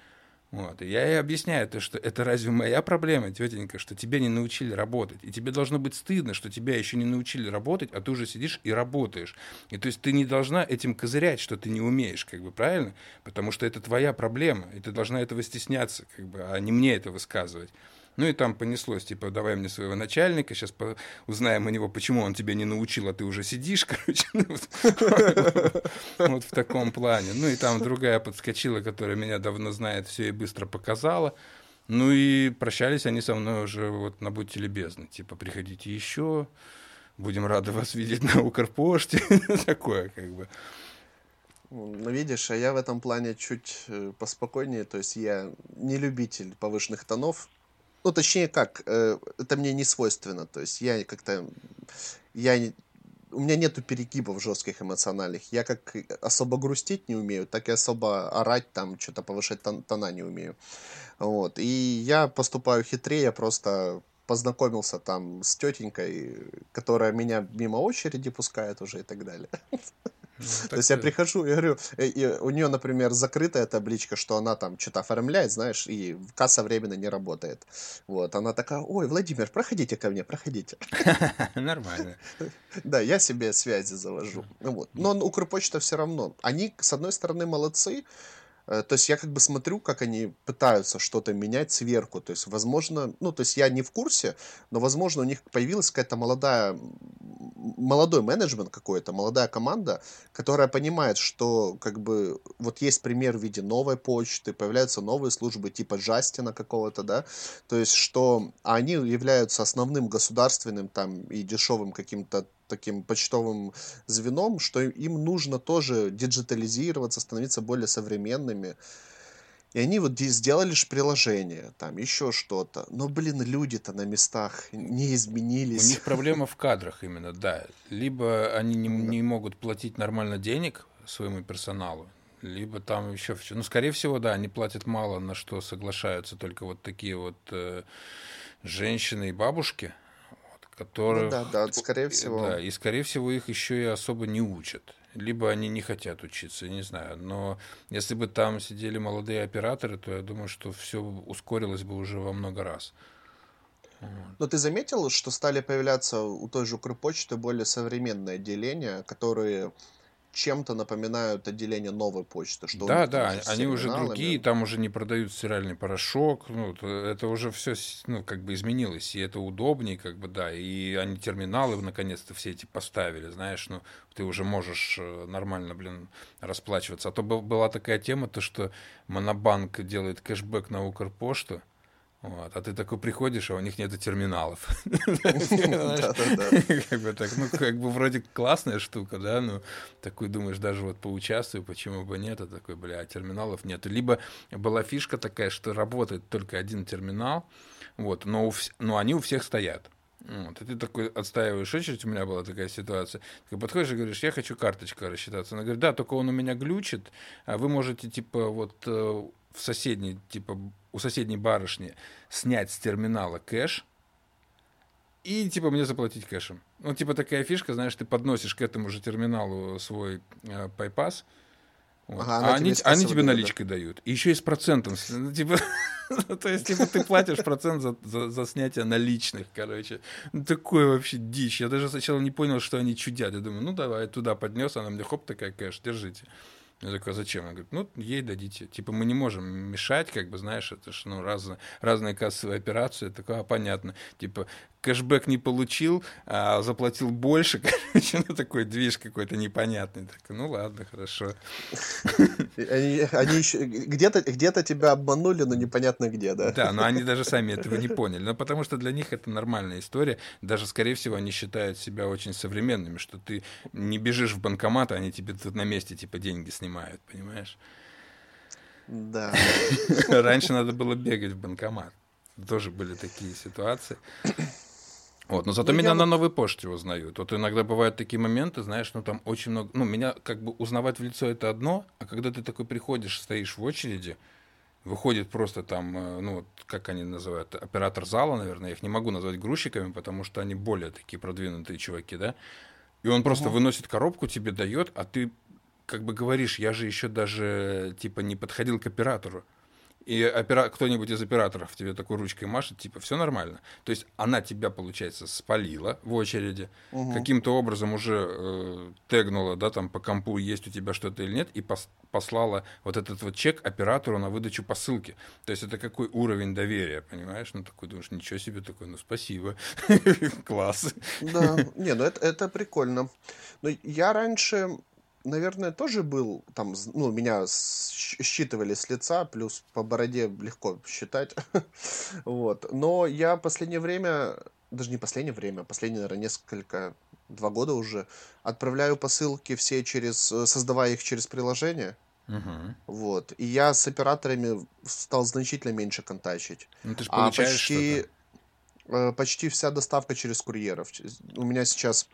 Вот. И я ей объясняю, то, что это разве моя проблема, тетенька, что тебя не научили работать. И тебе должно быть стыдно, что тебя еще не научили работать, а ты уже сидишь и работаешь. И то есть ты не должна этим козырять, что ты не умеешь, как бы, правильно? Потому что это твоя проблема, и ты должна этого стесняться, как бы, а не мне это высказывать. Ну и там понеслось, типа, давай мне своего начальника, сейчас по- узнаем у него, почему он тебя не научил, а ты уже сидишь, короче. Ну, вот в таком плане. Ну и там другая подскочила, которая меня давно знает, все и быстро показала. Ну и прощались они со мной уже вот на «Будьте любезны». Типа, приходите еще, будем рады вас видеть на Укрпоште. Такое как бы. Ну, видишь, а я в этом плане чуть э, поспокойнее, то есть я не любитель повышенных тонов, ну, точнее как, э, это мне не свойственно. То есть я как-то... Я, у меня нету перегибов жестких эмоциональных. Я как особо грустить не умею, так и особо орать там, что-то повышать тон, тона не умею. Вот. И я поступаю хитрее, я просто познакомился там с тетенькой, которая меня мимо очереди пускает уже и так далее. Ну, То есть я прихожу и говорю, э, и у нее, например, закрытая табличка, что она там что-то оформляет, знаешь, и касса временно не работает. Вот, она такая, ой, Владимир, проходите ко мне, проходите. Нормально. Да, я себе связи завожу. Вот. Но Укрпочта все равно. Они, с одной стороны, молодцы, то есть я как бы смотрю, как они пытаются что-то менять сверху. То есть, возможно, ну, то есть я не в курсе, но, возможно, у них появилась какая-то молодая, молодой менеджмент какой-то, молодая команда, которая понимает, что как бы вот есть пример в виде новой почты, появляются новые службы типа Джастина какого-то, да, то есть что они являются основным государственным там и дешевым каким-то таким почтовым звеном, что им нужно тоже диджитализироваться, становиться более современными. И они вот сделали же приложение, там еще что-то. Но, блин, люди-то на местах не изменились. У них проблема в кадрах именно, да. Либо они не, не могут платить нормально денег своему персоналу, либо там еще все. Ну, скорее всего, да, они платят мало, на что соглашаются только вот такие вот э, женщины и бабушки, которых... Ну, да, да, скорее всего. Да, и, скорее всего, их еще и особо не учат. Либо они не хотят учиться, не знаю. Но если бы там сидели молодые операторы, то я думаю, что все ускорилось бы уже во много раз. Но ты заметил, что стали появляться у той же Укрпочты более современные отделения, которые чем-то напоминают отделение новой почты. Что да, да, они уже другие, там уже не продают стиральный порошок, ну, это уже все, ну, как бы изменилось, и это удобнее, как бы, да, и они терминалы наконец-то все эти поставили, знаешь, ну, ты уже можешь э, нормально, блин, расплачиваться. А то была такая тема, то, что Монобанк делает кэшбэк на Укрпошту, вот. А ты такой приходишь, а у них нету терминалов. Как бы так, ну, как бы вроде классная штука, да, ну, такой думаешь, даже вот поучаствую, почему бы нет, а такой, бля, терминалов нет. Либо была фишка такая, что работает только один терминал, вот, но, но они у всех стоят. Вот, и ты такой отстаиваешь очередь, у меня была такая ситуация. Ты подходишь и говоришь, я хочу карточкой рассчитаться. Она говорит, да, только он у меня глючит, а вы можете, типа, вот э, в соседней, типа, у соседней барышни снять с терминала кэш и, типа, мне заплатить кэшем. Ну, типа, такая фишка, знаешь, ты подносишь к этому же терминалу свой э, пайпас, вот. Ага, а они, они тебе наличкой да. дают. И еще и с процентом. Ну, типа, то есть, типа, ты платишь процент за, за, за снятие наличных, короче. Ну, такое вообще дичь. Я даже сначала не понял, что они чудят. Я думаю, ну давай, туда поднес, она мне хоп, такая кэш, держите. Я такой, а зачем? Она говорит, ну, ей дадите. Типа, мы не можем мешать, как бы, знаешь, это же, ну, разные, разные кассовые операции. Я такой, а, понятно. Типа, кэшбэк не получил, а заплатил больше, короче, ну, такой движ какой-то непонятный. Так, ну, ладно, хорошо. Они, они еще где-то где тебя обманули, но непонятно где, да? Да, но они даже сами этого не поняли. Но потому что для них это нормальная история. Даже, скорее всего, они считают себя очень современными, что ты не бежишь в банкомат, а они тебе тут на месте, типа, деньги снимают, понимаешь? Да. Раньше надо было бегать в банкомат. Тоже были такие ситуации. Вот, но зато ну, меня я... на новой почте узнают. Вот иногда бывают такие моменты, знаешь, ну там очень много... Ну, меня как бы узнавать в лицо это одно, а когда ты такой приходишь, стоишь в очереди, выходит просто там, э, ну, как они называют, оператор зала, наверное, я их не могу назвать грузчиками, потому что они более такие продвинутые чуваки, да, и он просто угу. выносит коробку, тебе дает, а ты как бы говоришь, я же еще даже типа не подходил к оператору и опера... кто-нибудь из операторов тебе такой ручкой машет, типа, все нормально. То есть она тебя, получается, спалила в очереди, угу. каким-то образом уже э, тегнула, да, там по компу есть у тебя что-то или нет, и пос послала вот этот вот чек оператору на выдачу посылки. То есть это какой уровень доверия, понимаешь? Ну, такой думаешь, ничего себе, такой, ну, спасибо, класс. Да, не, ну это, это прикольно. Но я раньше наверное, тоже был, там, ну, меня считывали с лица, плюс по бороде легко считать, вот, но я последнее время, даже не последнее время, последние, наверное, несколько, два года уже, отправляю посылки все через, э, создавая их через приложение, Угу. Вот. И я с операторами стал значительно меньше контачить. Ну, ты же а почти, э, почти вся доставка через курьеров. У меня сейчас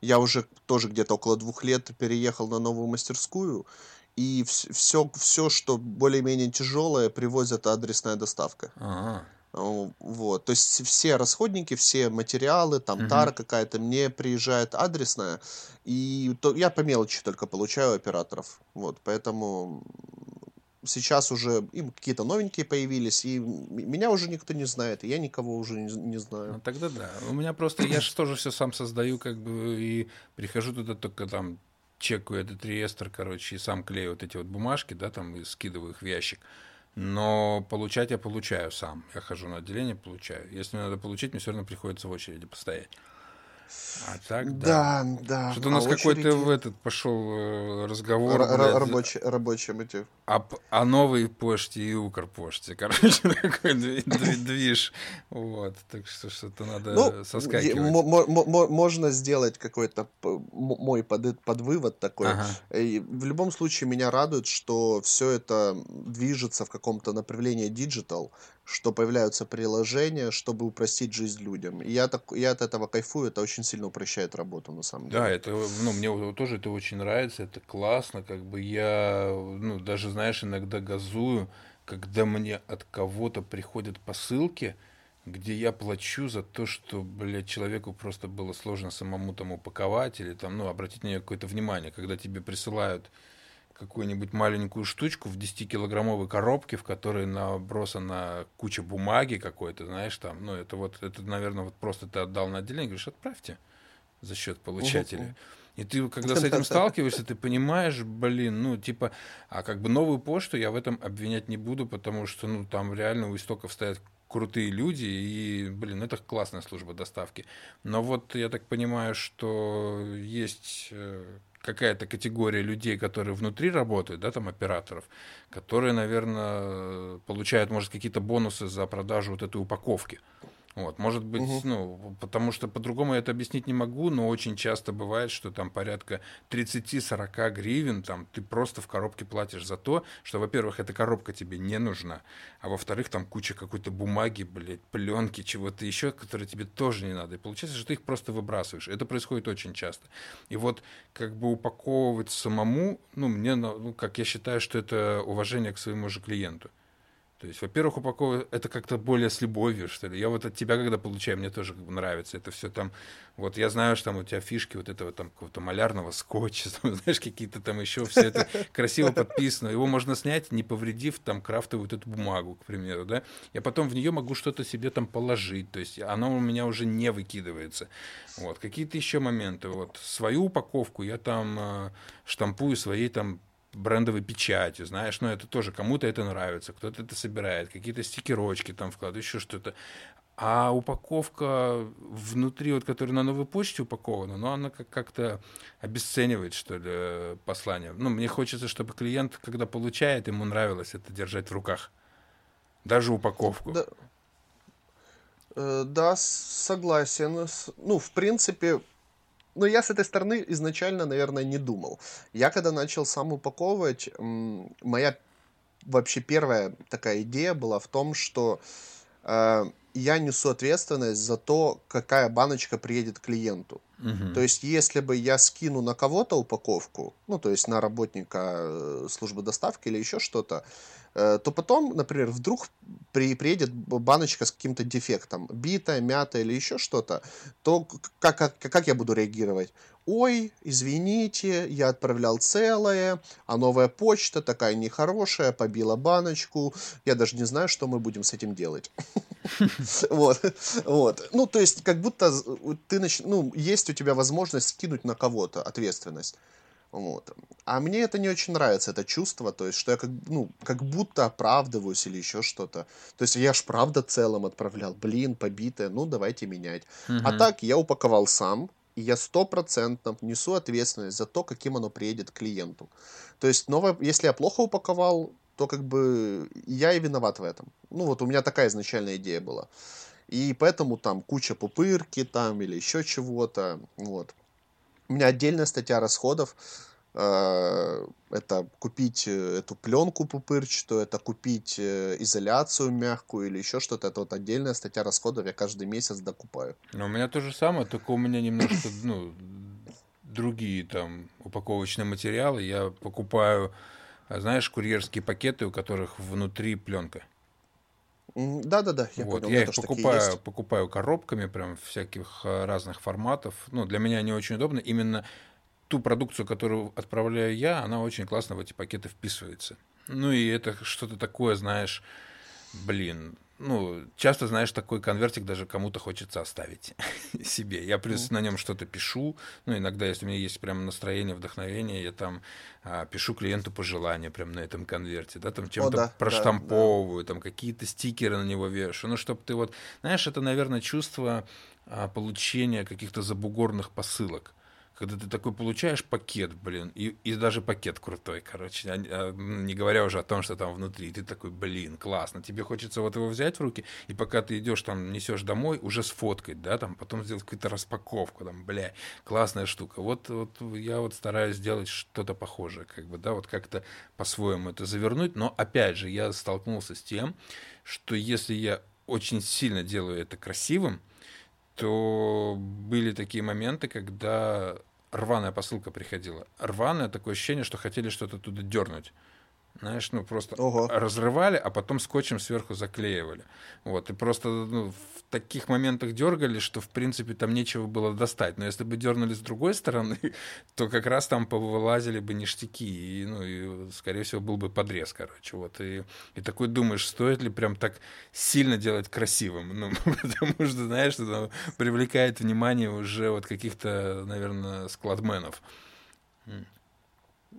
я уже тоже где-то около двух лет переехал на новую мастерскую, и все, все что более-менее тяжелое, привозят адресная доставка. Ага. Вот, то есть все расходники, все материалы, там угу. тара какая-то, мне приезжает адресная, и то я по мелочи только получаю операторов. Вот, поэтому сейчас уже им какие-то новенькие появились, и меня уже никто не знает, и я никого уже не, не знаю. Ну, тогда да. У меня просто, я же тоже все сам создаю, как бы, и прихожу туда только там, чекаю этот реестр, короче, и сам клею вот эти вот бумажки, да, там, и скидываю их в ящик. Но получать я получаю сам. Я хожу на отделение, получаю. Если мне надо получить, мне все равно приходится в очереди постоять. А так, да. Да, да. Что-то у нас а какой-то в этот пошел э, разговор. Р- рабочий, рабочий мотив. О, о Новой почте и Укрпочте. Короче, такой движ. Вот. Так что что-то надо ну, соскакивать. Можно сделать какой-то мой подвывод такой. Ага. И в любом случае меня радует, что все это движется в каком-то направлении digital что появляются приложения, чтобы упростить жизнь людям. И я, так, я от этого кайфую, это очень сильно упрощает работу, на самом деле. Да, это, ну, мне тоже это очень нравится, это классно, как бы я, ну, даже, знаешь, иногда газую, когда мне от кого-то приходят посылки, где я плачу за то, что, блядь, человеку просто было сложно самому там упаковать или там, ну, обратить на нее какое-то внимание, когда тебе присылают какую-нибудь маленькую штучку в 10-килограммовой коробке, в которой набросана куча бумаги какой-то, знаешь, там, ну, это вот, это, наверное, вот просто ты отдал на отделение, говоришь, отправьте за счет получателя. И ты, когда с этим сталкиваешься, ты понимаешь, блин, ну, типа, а как бы новую почту я в этом обвинять не буду, потому что, ну, там реально у истоков стоят крутые люди, и, блин, это классная служба доставки. Но вот я так понимаю, что есть э, какая-то категория людей, которые внутри работают, да, там операторов, которые, наверное, получают, может, какие-то бонусы за продажу вот этой упаковки. Вот, может быть, угу. ну, потому что по-другому я это объяснить не могу, но очень часто бывает, что там порядка 30-40 гривен, там ты просто в коробке платишь за то, что, во-первых, эта коробка тебе не нужна, а во-вторых, там куча какой-то бумаги, блядь, пленки, чего-то еще, которые тебе тоже не надо. И получается, что ты их просто выбрасываешь. Это происходит очень часто. И вот как бы упаковывать самому, ну, мне, ну, как я считаю, что это уважение к своему же клиенту. То есть, во-первых, упаковывать это как-то более с любовью, что ли. Я вот от тебя, когда получаю, мне тоже нравится. Это все там, вот я знаю, что там у тебя фишки вот этого там какого-то малярного скотча, там, знаешь, какие-то там еще все это красиво подписано. Его можно снять, не повредив там крафтовую эту бумагу, к примеру, да. Я потом в нее могу что-то себе там положить, то есть оно у меня уже не выкидывается. Вот, какие-то еще моменты. Вот свою упаковку я там э, штампую своей там брендовой печатью, знаешь, но это тоже кому-то это нравится, кто-то это собирает, какие-то стикерочки там вкладывает, еще что-то. А упаковка внутри, вот, которая на новой почте упакована, но она как-то обесценивает, что ли, послание. Ну, мне хочется, чтобы клиент, когда получает, ему нравилось это держать в руках. Даже упаковку. Да, э, да согласен. Ну, в принципе, но я с этой стороны изначально, наверное, не думал. Я когда начал сам упаковывать, моя вообще первая такая идея была в том, что э, я несу ответственность за то, какая баночка приедет клиенту. То есть, если бы я скину на кого-то упаковку, ну, то есть на работника э, службы доставки или еще что-то, э, то потом, например, вдруг при, приедет баночка с каким-то дефектом, битая, мятая или еще что-то, то как, как, как я буду реагировать? Ой, извините, я отправлял целое, а новая почта такая нехорошая, побила баночку, я даже не знаю, что мы будем с этим делать. Вот, вот. Ну, то есть, как будто ты нач... ну, есть у тебя возможность скинуть на кого-то ответственность. Вот. А мне это не очень нравится, это чувство, то есть, что я как, ну, как будто оправдываюсь или еще что-то. То есть, я ж правда целым отправлял, блин, побитое, ну, давайте менять. А так, я упаковал сам, и я стопроцентно несу ответственность за то, каким оно приедет клиенту. То есть, новое, если я плохо упаковал, то как бы я и виноват в этом. Ну вот у меня такая изначальная идея была. И поэтому там куча пупырки там или еще чего-то. Вот. У меня отдельная статья расходов это купить э, эту пленку пупырчатую, это купить э, изоляцию мягкую или еще что-то. Это вот отдельная статья расходов, я каждый месяц докупаю. Ну, у меня то же самое, только у меня немножко, ну, другие там упаковочные материалы. Я покупаю, знаешь, курьерские пакеты, у которых внутри пленка. Да-да-да, я вот, понял. Я их покупаю, покупаю коробками, прям всяких разных форматов. Ну, для меня они очень удобны. Именно ту продукцию, которую отправляю я, она очень классно в эти пакеты вписывается. Ну и это что-то такое, знаешь, блин, ну, часто, знаешь, такой конвертик даже кому-то хочется оставить себе. Я плюс на нем что-то пишу. Ну, иногда, если у меня есть прям настроение, вдохновение, я там а, пишу клиенту пожелания прям на этом конверте, да, там чем-то да, проштамповываю, да, да. там какие-то стикеры на него вешаю. Ну, чтобы ты вот, знаешь, это, наверное, чувство а, получения каких-то забугорных посылок когда ты такой получаешь пакет, блин, и, и даже пакет крутой, короче, а, а, не говоря уже о том, что там внутри, ты такой, блин, классно, тебе хочется вот его взять в руки, и пока ты идешь там, несешь домой, уже сфоткать, да, там, потом сделать какую-то распаковку, там, бля, классная штука. Вот, вот я вот стараюсь сделать что-то похожее, как бы, да, вот как-то по-своему это завернуть, но, опять же, я столкнулся с тем, что если я очень сильно делаю это красивым, то были такие моменты, когда рваная посылка приходила. Рваное такое ощущение, что хотели что-то туда дернуть. Знаешь, ну просто Ого. разрывали, а потом скотчем сверху заклеивали. Вот, и просто ну, в таких моментах дергали, что в принципе там нечего было достать. Но если бы дернули с другой стороны, то как раз там повылазили бы ништяки, и, ну, и, скорее всего, был бы подрез, короче. Вот, и, и такой думаешь, стоит ли прям так сильно делать красивым? Ну, потому что, знаешь, это привлекает внимание уже вот каких-то, наверное, складменов.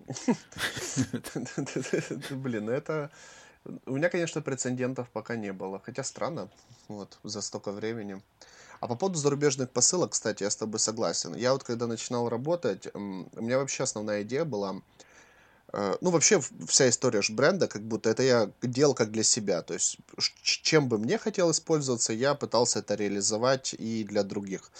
Блин, это... У меня, конечно, прецедентов пока не было. Хотя странно, вот, за столько времени. А по поводу зарубежных посылок, кстати, я с тобой согласен. Я вот когда начинал работать, у меня вообще основная идея была... Э, ну, вообще, вся история ж бренда, как будто это я делал как для себя. То есть, чем бы мне хотелось пользоваться, я пытался это реализовать и для других.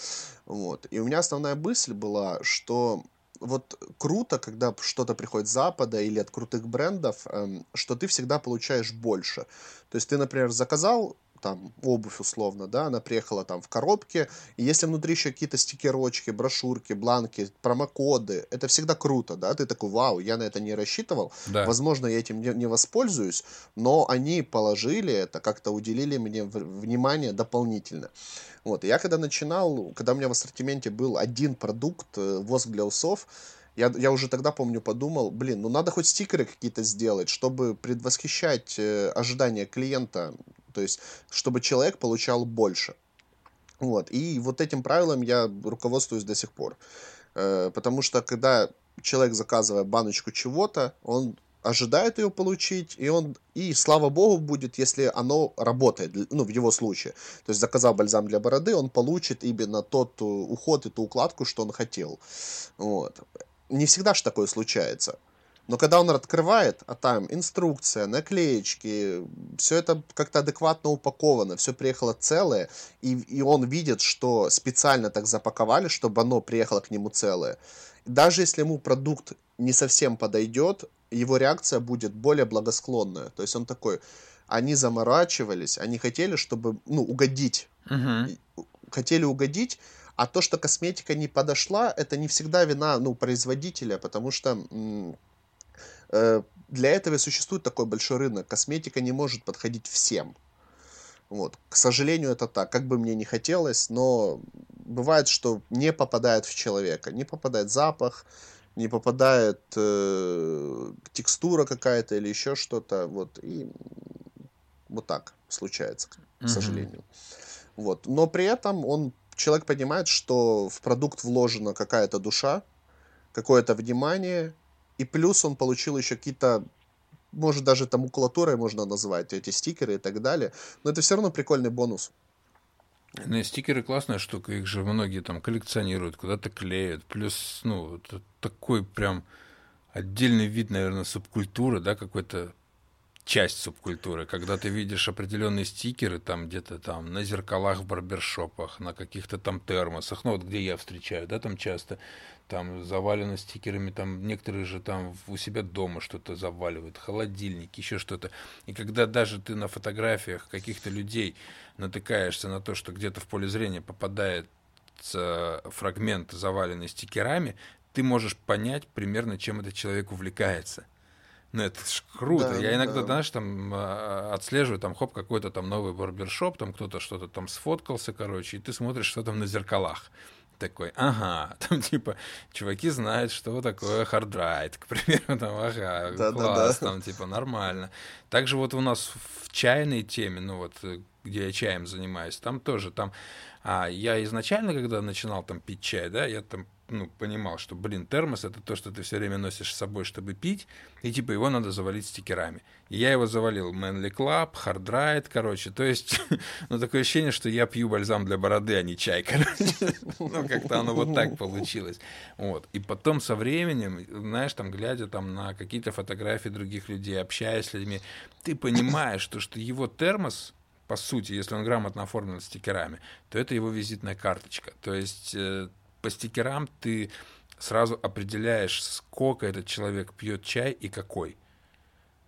Вот. И у меня основная мысль была, что вот круто, когда что-то приходит с Запада или от крутых брендов, эм, что ты всегда получаешь больше. То есть ты, например, заказал там обувь условно, да, она приехала там в коробке, и если внутри еще какие-то стикерочки, брошюрки, бланки, промокоды, это всегда круто, да, ты такой, вау, я на это не рассчитывал, да. возможно, я этим не, не воспользуюсь, но они положили это, как-то уделили мне внимание дополнительно. Вот, я когда начинал, когда у меня в ассортименте был один продукт, э, воск для усов, я, я уже тогда, помню, подумал, блин, ну надо хоть стикеры какие-то сделать, чтобы предвосхищать э, ожидания клиента, то есть, чтобы человек получал больше. Вот, и вот этим правилом я руководствуюсь до сих пор. Э, потому что, когда человек заказывает баночку чего-то, он ожидает ее получить, и он, и слава богу будет, если оно работает, ну, в его случае. То есть, заказав бальзам для бороды, он получит именно тот э, уход и ту укладку, что он хотел. Вот. Не всегда же такое случается. Но когда он открывает, а там инструкция, наклеечки, все это как-то адекватно упаковано, все приехало целое, и, и он видит, что специально так запаковали, чтобы оно приехало к нему целое. Даже если ему продукт не совсем подойдет, его реакция будет более благосклонная. То есть он такой, они заморачивались, они хотели, чтобы, ну, угодить. Угу. Хотели угодить, А то, что косметика не подошла, это не всегда вина, ну, производителя, потому что для этого существует такой большой рынок. Косметика не может подходить всем. Вот. К сожалению, это так. Как бы мне не хотелось, но бывает, что не попадает в человека. Не попадает запах, не попадает э, текстура какая-то или еще что-то. Вот. И вот так случается, к mm-hmm. сожалению. Вот. Но при этом он, человек понимает, что в продукт вложена какая-то душа, какое-то внимание, и плюс он получил еще какие-то может, даже там макулатурой можно назвать эти стикеры и так далее. Но это все равно прикольный бонус. Ну, стикеры классная штука, их же многие там коллекционируют, куда-то клеят. Плюс, ну, это такой прям отдельный вид, наверное, субкультуры, да, какой-то часть субкультуры, когда ты видишь определенные стикеры там где-то там на зеркалах в барбершопах, на каких-то там термосах, ну вот где я встречаю, да, там часто там завалено стикерами, там некоторые же там у себя дома что-то заваливают, холодильник, еще что-то. И когда даже ты на фотографиях каких-то людей натыкаешься на то, что где-то в поле зрения попадает фрагмент, заваленный стикерами, ты можешь понять примерно, чем этот человек увлекается – это ж круто. Да, Я иногда, да. знаешь, там а, отслеживаю, там, хоп, какой-то там новый барбершоп, там кто-то что-то там сфоткался, короче, и ты смотришь, что там на зеркалах. Такой, ага, там типа, чуваки знают, что такое Hard Ride, к примеру, там, ага, да, класс, да, да. там, типа, нормально. Также вот у нас в чайной теме, ну вот, э, где я чаем занимаюсь, там тоже, там, а я изначально, когда начинал там пить чай, да, я там ну, понимал, что, блин, термос это то, что ты все время носишь с собой, чтобы пить, и типа его надо завалить стикерами. И я его завалил Manly Club, Hard Ride, короче. То есть, ну, такое ощущение, что я пью бальзам для бороды, а не чай, короче. Ну, как-то оно вот так получилось. Вот. И потом со временем, знаешь, там, глядя там на какие-то фотографии других людей, общаясь с людьми, ты понимаешь, что, что его термос, по сути, если он грамотно оформлен стикерами, то это его визитная карточка. То есть э, по стикерам ты сразу определяешь, сколько этот человек пьет чай и какой.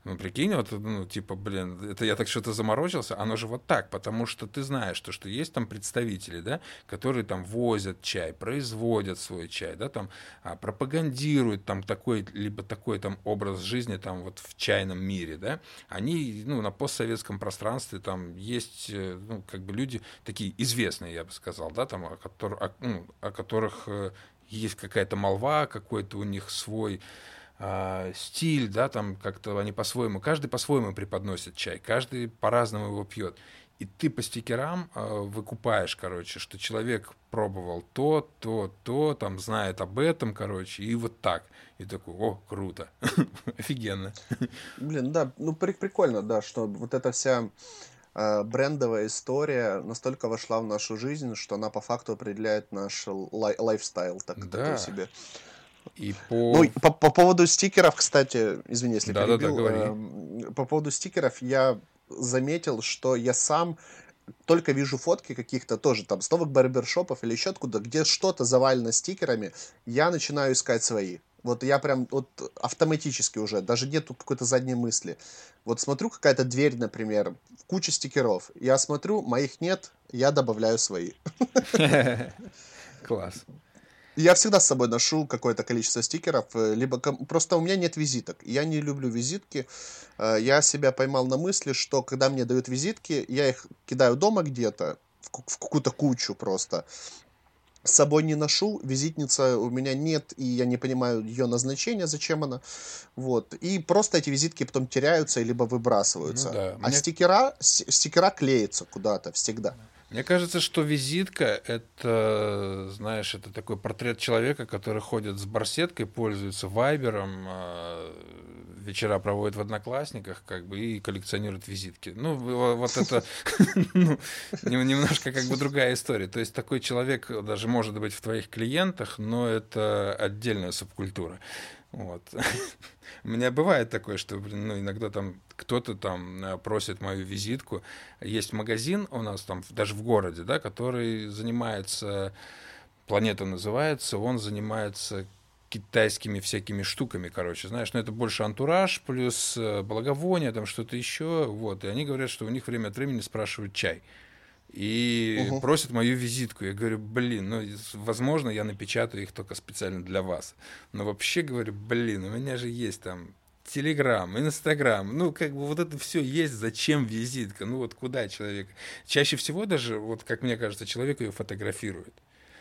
Ну, прикинь, вот, ну, типа, блин, это я так что-то заморочился, оно же вот так, потому что ты знаешь, то, что есть там представители, да, которые там возят чай, производят свой чай, да, там, а, пропагандируют там такой, либо такой там образ жизни там вот в чайном мире, да, они, ну, на постсоветском пространстве там есть, э, ну, как бы люди такие известные, я бы сказал, да, там, о, котор, о, ну, о которых э, есть какая-то молва, какой-то у них свой э, стиль, да, там как-то они по-своему, каждый по-своему преподносит чай, каждый по-разному его пьет. И ты по стикерам э, выкупаешь, короче, что человек пробовал то, то, то, там знает об этом, короче, и вот так. И такой, о, круто, офигенно. Блин, да, ну прикольно, да, что вот эта вся э, брендовая история настолько вошла в нашу жизнь, что она по факту определяет наш лай- лайфстайл, так, да. такой себе. И по... Ну, по, по поводу стикеров, кстати, извини, если да, перебил, да, да, э, по поводу стикеров я заметил, что я сам только вижу фотки каких-то тоже там с новых барбершопов или еще откуда, где что-то завалено стикерами, я начинаю искать свои. Вот я прям вот автоматически уже, даже нету какой-то задней мысли. Вот смотрю какая-то дверь, например, в куче стикеров. Я смотрю, моих нет, я добавляю свои. Класс. Я всегда с собой ношу какое-то количество стикеров, э, либо просто у меня нет визиток. Я не люблю визитки. Э, я себя поймал на мысли, что когда мне дают визитки, я их кидаю дома где-то, в какую-то кучу просто. С собой не ношу, визитница у меня нет, и я не понимаю ее назначения, зачем она. Вот. И просто эти визитки потом теряются, либо выбрасываются. Ну, да. А Мне... стикера, стикера клеятся куда-то всегда. Мне кажется, что визитка это, знаешь, это такой портрет человека, который ходит с барсеткой, пользуется вайбером, а, вечера проводит в одноклассниках, как бы, и коллекционирует визитки. Ну, вот это ну, немножко как бы другая история. То есть такой человек даже может быть в твоих клиентах, но это отдельная субкультура. Вот. У меня бывает такое, что, блин, ну, иногда там кто-то там э, просит мою визитку. Есть магазин у нас там, даже в городе, да, который занимается, планета называется, он занимается китайскими всякими штуками, короче, знаешь, но это больше антураж плюс э, благовоние, там что-то еще, вот, и они говорят, что у них время от времени спрашивают чай. И угу. просят мою визитку. Я говорю, блин, ну, возможно, я напечатаю их только специально для вас. Но вообще говорю, блин, у меня же есть там Телеграм, Инстаграм, ну, как бы вот это все есть, зачем визитка? Ну, вот куда человек? Чаще всего даже, вот как мне кажется, человек ее фотографирует.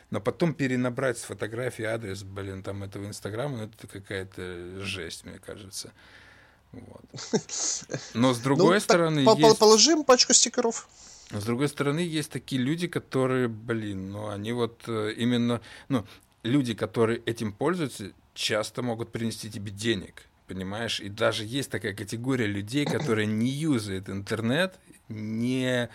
Но потом перенабрать с фотографии адрес, блин, там этого Инстаграма, ну, это какая-то жесть, мне кажется. Вот. Но с другой ну, стороны... Так, есть... Положим пачку стикеров. С другой стороны, есть такие люди, которые, блин, ну, они вот э, именно, ну, люди, которые этим пользуются, часто могут принести тебе денег, понимаешь? И даже есть такая категория людей, которые не юзают интернет, не,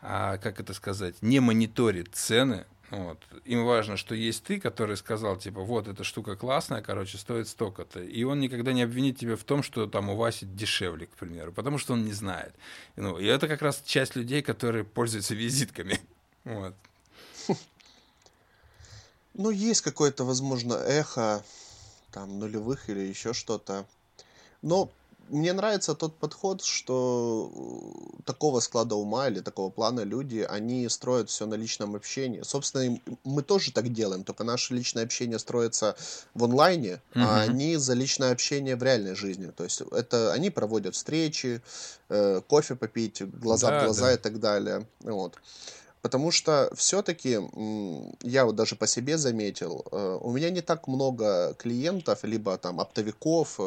а, как это сказать, не мониторит цены, вот. Им важно, что есть ты, который сказал, типа, вот, эта штука классная, короче, стоит столько-то. И он никогда не обвинит тебя в том, что там у Васи дешевле, к примеру, потому что он не знает. Ну, и это как раз часть людей, которые пользуются визитками. Вот. Ну, есть какое-то, возможно, эхо там нулевых или еще что-то. Но мне нравится тот подход, что э, такого склада ума или такого плана люди, они строят все на личном общении. Собственно, мы тоже так делаем, только наше личное общение строится в онлайне, uh-huh. а они за личное общение в реальной жизни. То есть это они проводят встречи, э, кофе попить, глаза да, в глаза да. и так далее. Вот. Потому что все-таки я вот даже по себе заметил, э, у меня не так много клиентов, либо там оптовиков,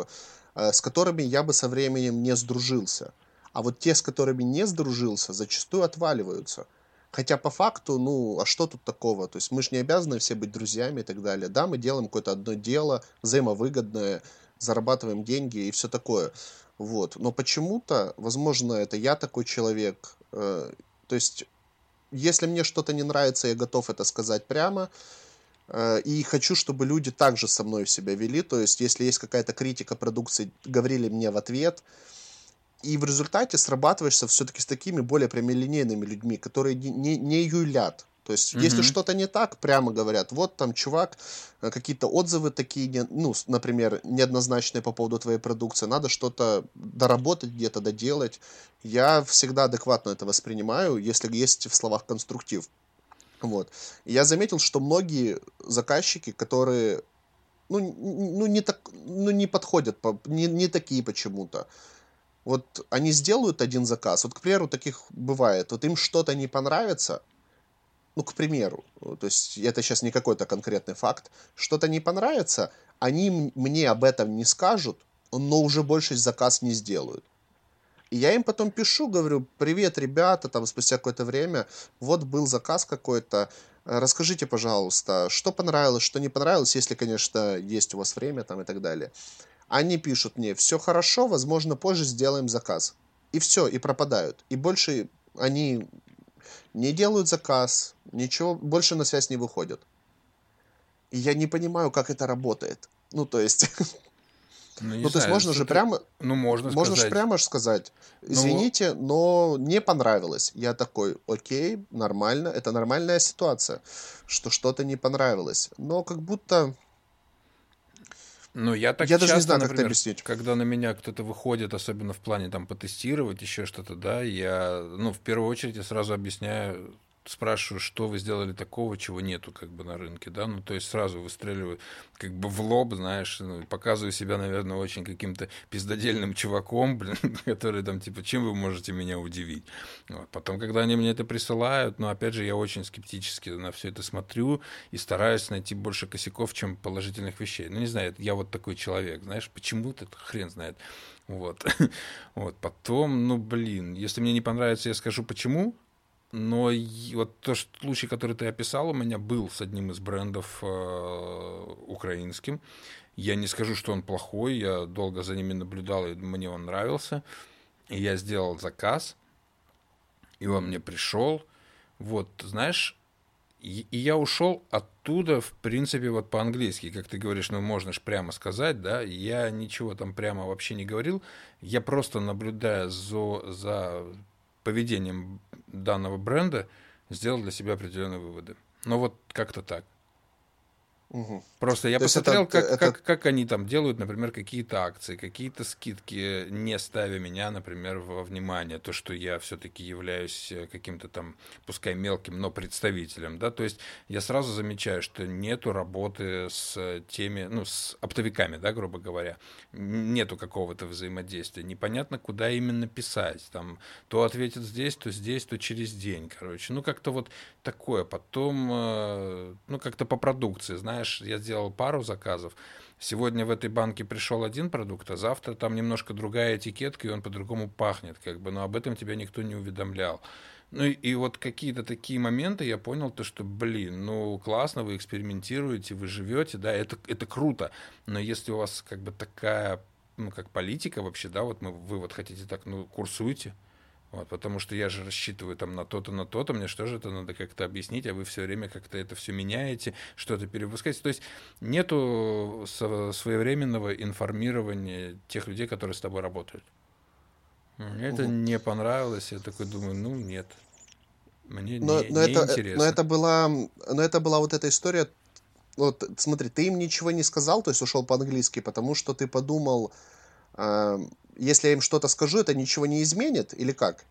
с которыми я бы со временем не сдружился. А вот те, с которыми не сдружился, зачастую отваливаются. Хотя по факту, ну, а что тут такого? То есть мы же не обязаны все быть друзьями и так далее. Да, мы делаем какое-то одно дело, взаимовыгодное, зарабатываем деньги и все такое. Вот. Но почему-то, возможно, это я такой человек. Э, то есть, если мне что-то не нравится, я готов это сказать прямо. Э, и хочу, чтобы люди также со мной себя вели. То есть, если есть какая-то критика продукции, говорили мне в ответ. И в результате срабатываешься все-таки с такими более прямолинейными людьми, которые не, не, не юлят. То есть, mm-hmm. если что-то не так, прямо говорят, вот там чувак, э, какие-то отзывы такие, ну, например, неоднозначные по поводу твоей продукции, надо что-то доработать где-то, доделать. Я всегда адекватно это воспринимаю, если есть в словах конструктив. Вот. И я заметил, что многие заказчики, которые ну, ну, не, так, ну, не подходят, по, не, не такие почему-то. Вот они сделают один заказ, вот, к примеру, таких бывает, вот им что-то не понравится, ну, к примеру, то есть это сейчас не какой-то конкретный факт, что-то не понравится, они мне об этом не скажут, но уже больше заказ не сделают. И я им потом пишу, говорю, привет, ребята, там спустя какое-то время, вот был заказ какой-то, э, расскажите, пожалуйста, что понравилось, что не понравилось, если, конечно, есть у вас время там и так далее. Они пишут мне, все хорошо, возможно, позже сделаем заказ. И все, и пропадают. И больше они не делают заказ, ничего, больше на связь не выходят. И я не понимаю, как это работает. Ну, то есть, Ну, ну то есть можно же прямо... Ну, можно Можно же прямо же сказать, ну, извините, ну... но не понравилось. Я такой, окей, нормально, это нормальная ситуация, что что-то не понравилось. Но как будто... Ну, я так я часто, даже не знаю, например, как это объяснить. когда на меня кто-то выходит, особенно в плане там потестировать еще что-то, да, я, ну, в первую очередь я сразу объясняю спрашиваю, что вы сделали такого, чего нету как бы на рынке, да, ну, то есть сразу выстреливаю как бы в лоб, знаешь, ну, показываю себя, наверное, очень каким-то пиздодельным чуваком, блин, который там, типа, чем вы можете меня удивить? Вот. Потом, когда они мне это присылают, ну, опять же, я очень скептически на все это смотрю и стараюсь найти больше косяков, чем положительных вещей. Ну, не знаю, я вот такой человек, знаешь, почему-то хрен знает. Вот. вот. Потом, ну, блин, если мне не понравится, я скажу почему, но вот тот случай, который ты описал, у меня был с одним из брендов э, украинским. Я не скажу, что он плохой, я долго за ними наблюдал, и мне он нравился. И я сделал заказ, и он мне пришел. Вот, знаешь, и, я ушел оттуда, в принципе, вот по-английски, как ты говоришь, ну, можно же прямо сказать, да, я ничего там прямо вообще не говорил, я просто наблюдая за, за поведением данного бренда сделал для себя определенные выводы. Но вот как-то так. Угу. Просто я То посмотрел, это- как, это- как, как они там делают, например, какие-то акции, какие-то скидки, не ставя меня, например, во внимание, то, что я все-таки являюсь э, каким-то там, пускай мелким, но представителем, да, то есть я сразу замечаю, что нету работы с э, теми, ну, с оптовиками, да, грубо говоря, нету какого-то взаимодействия, непонятно, куда именно писать, там, то ответят здесь, то здесь, то через день, короче, ну, как-то вот такое, потом, э, ну, как-то по продукции, знаешь, я сделал пару заказов, сегодня в этой банке пришел один продукт, а завтра там немножко другая этикетка, и он по-другому пахнет, как бы, но об этом тебя никто не уведомлял. Ну и, и вот какие-то такие моменты я понял, то, что, блин, ну классно, вы экспериментируете, вы живете, да, это, это круто, но если у вас как бы такая, ну как политика вообще, да, вот мы, вы вот хотите так, ну курсуйте, вот, потому что я же рассчитываю там на то-то, на то-то, мне что же это надо как-то объяснить, а вы все время как-то это все меняете, что-то перевыпускаете. То есть нету своевременного информирования тех людей, которые с тобой работают. Мне это не понравилось, я такой думаю, ну нет, мне Но, не, но, не это, интересно. но это была, но это была вот эта история. Вот смотри, ты им ничего не сказал, то есть ушел по-английски, потому что ты подумал, если я им что-то скажу, это ничего не изменит, или как?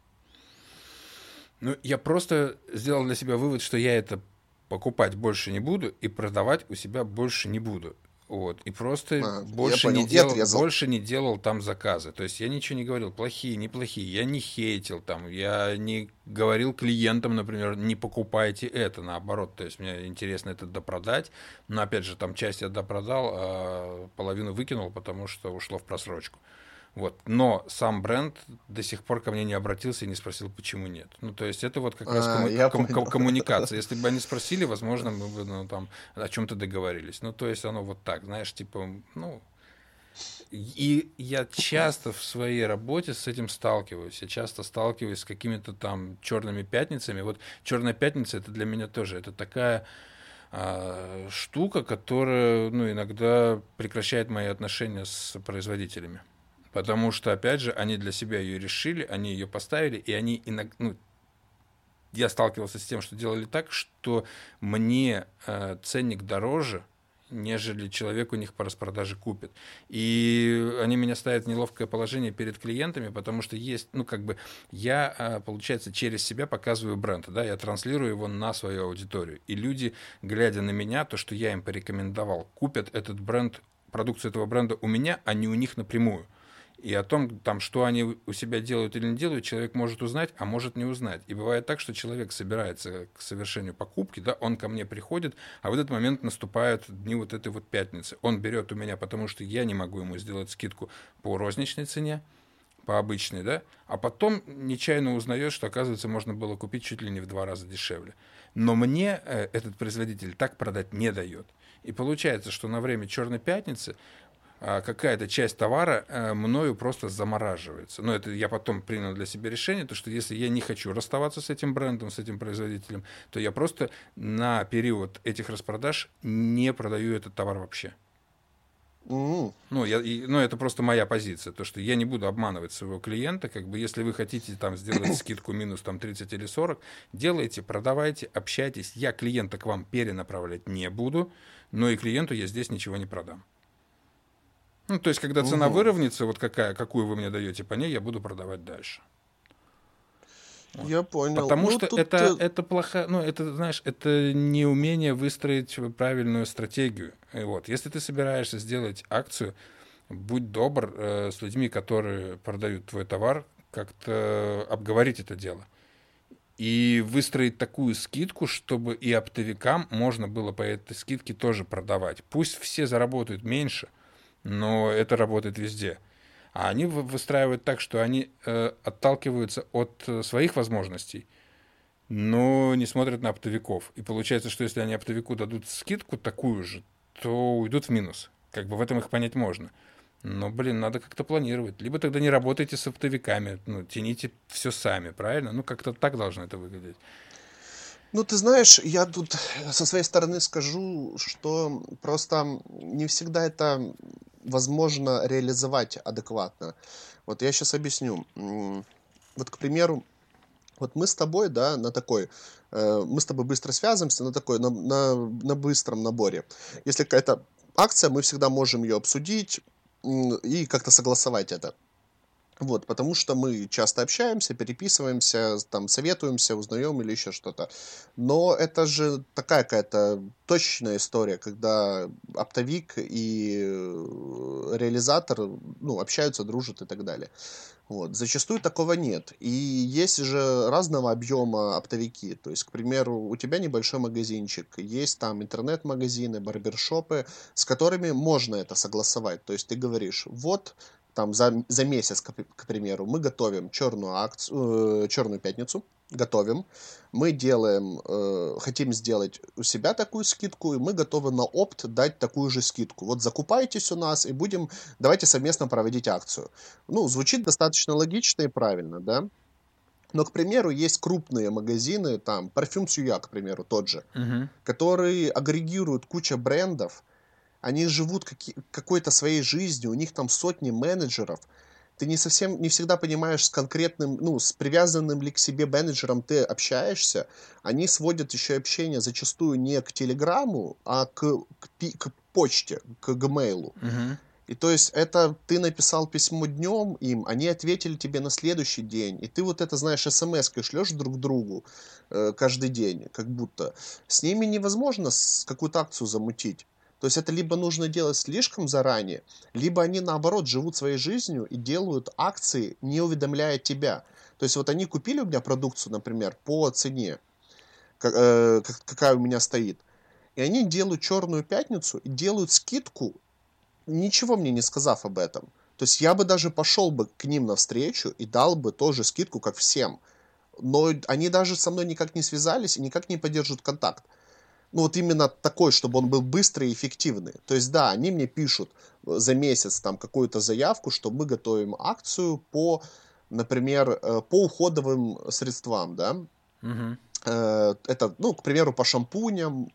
Ну, я просто сделал для себя вывод, что я это покупать больше не буду и продавать у себя больше не буду. Вот. И просто я больше, понял, не делал, отрезал. больше не делал там заказы. То есть я ничего не говорил, плохие, неплохие. Я не хейтил там, я не говорил клиентам, например, не покупайте это, наоборот. То есть мне интересно это допродать. Но опять же, там часть я допродал, а половину выкинул, потому что ушло в просрочку. Вот. Но сам бренд до сих пор ко мне не обратился и не спросил, почему нет. Ну, то есть это вот как раз А, комму- ком- понял. ком- коммуникация. Если бы они спросили, возможно, мы бы ну, там о чем-то договорились. Ну, то есть оно вот так, знаешь, типа, ну... И я часто в своей работе с этим сталкиваюсь. Я часто сталкиваюсь с какими-то там черными пятницами. Вот черная пятница это для меня тоже. Это такая а, штука, которая ну, иногда прекращает мои отношения с производителями. Потому что, опять же, они для себя ее решили, они ее поставили, и они иногда, ну, я сталкивался с тем, что делали так, что мне э, ценник дороже, нежели человек у них по распродаже купит. И они меня ставят в неловкое положение перед клиентами, потому что есть, ну, как бы, я, э, получается, через себя показываю бренд, да, я транслирую его на свою аудиторию. И люди, глядя на меня, то, что я им порекомендовал, купят этот бренд, продукцию этого бренда у меня, а не у них напрямую. И о том, там, что они у себя делают или не делают, человек может узнать, а может не узнать. И бывает так, что человек собирается к совершению покупки, да, он ко мне приходит, а в этот момент наступают дни вот этой вот пятницы. Он берет у меня, потому что я не могу ему сделать скидку по розничной цене, по обычной, да, а потом нечаянно узнает, что, оказывается, можно было купить чуть ли не в два раза дешевле. Но мне э, этот производитель так продать не дает. И получается, что на время Черной пятницы какая-то часть товара э, мною просто замораживается. Но это я потом принял для себя решение, то что если я не хочу расставаться с этим брендом, с этим производителем, то я просто на период этих распродаж не продаю этот товар вообще. Ну, я, и- ну, это просто моя позиция, то, что я не буду обманывать своего клиента, как бы, если вы хотите там сделать скидку минус там 30 или 40, делайте, продавайте, общайтесь, я клиента к вам перенаправлять не буду, но и клиенту я здесь ничего не продам. Ну, то есть, когда цена Мгм. выровняется, вот какая, какую вы мне даете по ней, я буду продавать дальше. Я понял. Потому Ну, что это, э, это плохо, ну, это, знаешь, это неумение выстроить правильную стратегию. И вот, если ты собираешься сделать акцию, будь добр э, с людьми, которые продают твой товар, как-то обговорить это дело. И выстроить такую скидку, чтобы и оптовикам можно было по этой скидке тоже продавать. Пусть все заработают меньше, но это работает везде. А они вы- выстраивают так, что они э, отталкиваются от э, своих возможностей, но не смотрят на оптовиков. И получается, что если они оптовику дадут скидку такую же, то уйдут в минус. Как бы в этом их понять можно. Но, блин, надо как-то планировать. Либо тогда не работайте с оптовиками, ну, тяните все сами, правильно? Ну, как-то так должно это выглядеть. Ну, ты знаешь, я тут со своей стороны скажу, что просто не всегда это возможно реализовать адекватно. Вот я сейчас объясню. Вот, к примеру, Вот мы с тобой, да, на такой, э, мы с тобой быстро связываемся на такой, на, на, на быстром наборе. Если какая-то акция, мы всегда можем ее обсудить и как-то согласовать это. Вот, потому что мы часто общаемся, переписываемся, там, советуемся, узнаем или еще что-то. Но это же такая какая-то точечная история, когда оптовик и э, реализатор, ну, общаются, дружат и так далее. Вот. Зачастую такого нет. И есть же разного объема оптовики. То есть, к примеру, у тебя небольшой магазинчик, есть там интернет-магазины, барбершопы, с которыми можно это согласовать. То есть ты говоришь, вот там за, за месяц, к, к примеру, мы готовим черную акцию, э, черную пятницу, готовим, мы делаем, э, хотим сделать у себя такую скидку, и мы готовы на опт дать такую же скидку. Вот закупайтесь у нас и будем, давайте совместно проводить акцию. Ну, звучит достаточно логично и правильно, да? Но, к примеру, есть крупные магазины, там, парфюм Сюя, к примеру, тот же, угу. которые агрегируют куча брендов, они живут какой-то своей жизнью, у них там сотни менеджеров. Ты не совсем, не всегда понимаешь с конкретным, ну, с привязанным ли к себе менеджером ты общаешься. Они сводят еще общение зачастую не к телеграмму, а к, к, к почте, к гмейлу. Угу. И то есть это ты написал письмо днем им, они ответили тебе на следующий день, и ты вот это, знаешь, смс-кой шлешь друг другу э, каждый день, как будто. С ними невозможно какую-то акцию замутить. То есть это либо нужно делать слишком заранее, либо они наоборот живут своей жизнью и делают акции, не уведомляя тебя. То есть вот они купили у меня продукцию, например, по цене, э, какая у меня стоит. И они делают черную пятницу делают скидку, ничего мне не сказав об этом. То есть я бы даже пошел бы к ним навстречу и дал бы тоже скидку, как всем. Но они даже со мной никак не связались и никак не поддерживают контакт ну вот именно такой, чтобы он был быстрый и эффективный. То есть, да, они мне пишут э, за месяц там какую-то заявку, что мы готовим акцию по, например, э, по уходовым средствам, да. Угу. Это, ну, к примеру, по шампуням,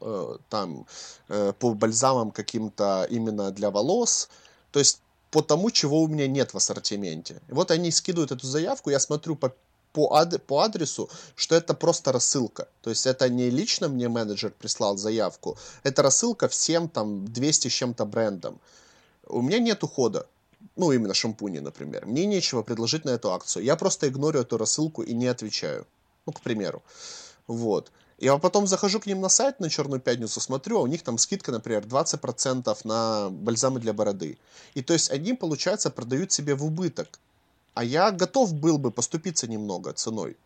там, по бальзамам каким-то именно для волос. То есть по тому, чего у меня нет в ассортименте. И вот они скидывают эту заявку, я смотрю по по, ад, по адресу, что это просто рассылка. То есть это не лично мне менеджер прислал заявку, это рассылка всем там 200 с чем-то брендам. У меня нет ухода. Ну, именно шампуни, например. Мне нечего предложить на эту акцию. Я просто игнорю эту рассылку и не отвечаю. Ну, к примеру. Вот. Я потом захожу к ним на сайт на Черную Пятницу, смотрю, а у них там скидка, например, 20% на бальзамы для бороды. И то есть они, получается, продают себе в убыток. А я готов был бы поступиться немного ценой.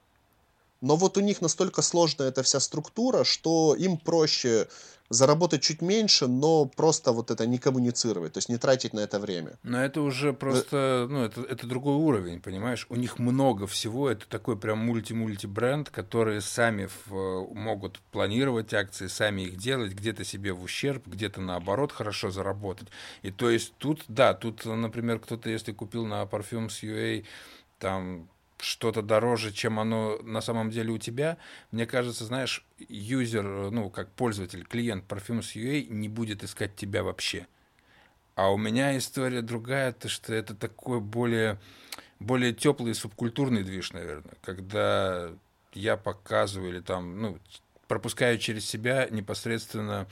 Но вот у них настолько сложная эта вся структура, что им проще заработать чуть меньше, но просто вот это не коммуницировать, то есть не тратить на это время. Но это уже просто, ну, это, это другой уровень, понимаешь? У них много всего, это такой прям мульти-мульти бренд, которые сами в, могут планировать акции, сами их делать, где-то себе в ущерб, где-то наоборот хорошо заработать. И то есть тут, да, тут, например, кто-то, если купил на Parfums UA там что-то дороже, чем оно на самом деле у тебя, мне кажется, знаешь, юзер, ну, как пользователь, клиент Parfums UA не будет искать тебя вообще. А у меня история другая, то что это такой более, более теплый субкультурный движ, наверное, когда я показываю или там, ну, пропускаю через себя непосредственно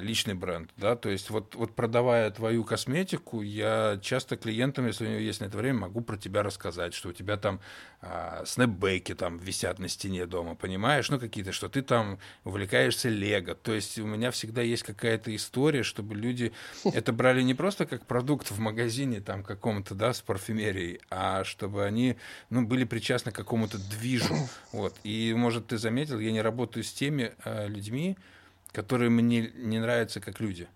личный бренд, да, то есть вот, вот продавая твою косметику, я часто клиентам, если у него есть на это время, могу про тебя рассказать, что у тебя там а, снэпбэки там висят на стене дома, понимаешь, ну какие-то, что ты там увлекаешься лего, то есть у меня всегда есть какая-то история, чтобы люди это брали не просто как продукт в магазине там каком-то, да, с парфюмерией, а чтобы они, ну, были причастны к какому-то движу, вот, и, может, ты заметил, я не работаю с теми а, людьми, которые мне не нравятся как люди,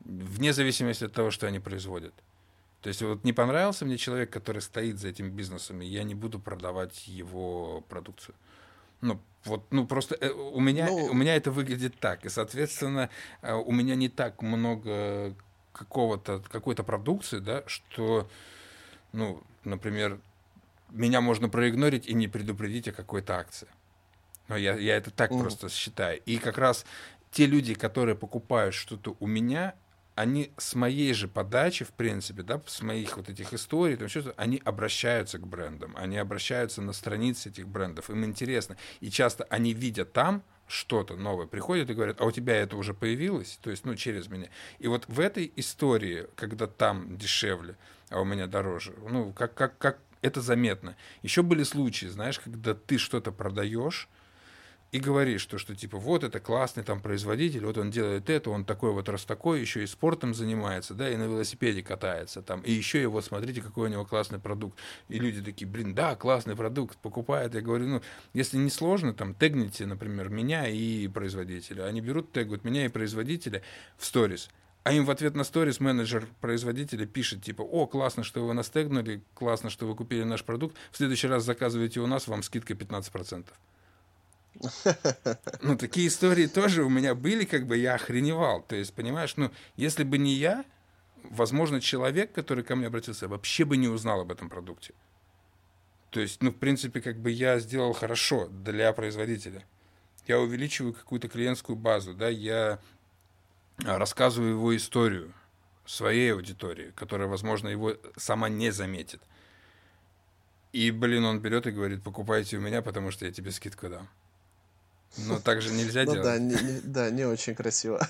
вне зависимости от того, что они производят. То есть вот не понравился мне человек, который стоит за этим бизнесом, и я не буду продавать его продукцию. Ну, вот, ну просто э, у меня, ну, у меня это выглядит так, и, соответственно, э, у меня не так много какого-то, какой-то продукции, да, что, ну, например, меня можно проигнорить и не предупредить о какой-то акции. Но я, я это так mm. просто считаю. И как раз те люди, которые покупают что-то у меня, они с моей же подачи, в принципе, да, с моих вот этих историй, там, что они обращаются к брендам, они обращаются на страницы этих брендов, им интересно. И часто они видят там что-то новое, приходят и говорят, а у тебя это уже появилось, то есть, ну, через меня. И вот в этой истории, когда там дешевле, а у меня дороже, ну, как, как, как это заметно. Еще были случаи, знаешь, когда ты что-то продаешь, и говоришь, что, что типа вот это классный там производитель, вот он делает это, он такой вот раз такой, еще и спортом занимается, да, и на велосипеде катается там, и еще вот смотрите, какой у него классный продукт. И люди такие, блин, да, классный продукт, покупают. Я говорю, ну, если не сложно, там, тегните, например, меня и производителя. Они берут, тегают меня и производителя в сторис. А им в ответ на сторис менеджер производителя пишет, типа, о, классно, что вы нас тегнули, классно, что вы купили наш продукт, в следующий раз заказывайте у нас, вам скидка 15%. Ну, такие истории тоже у меня были, как бы я охреневал. То есть, понимаешь, ну, если бы не я, возможно, человек, который ко мне обратился, вообще бы не узнал об этом продукте. То есть, ну, в принципе, как бы я сделал хорошо для производителя. Я увеличиваю какую-то клиентскую базу, да, я рассказываю его историю своей аудитории, которая, возможно, его сама не заметит. И, блин, он берет и говорит, покупайте у меня, потому что я тебе скидку дам. Но так же нельзя ну, делать. Да, не, не, да, не очень красиво.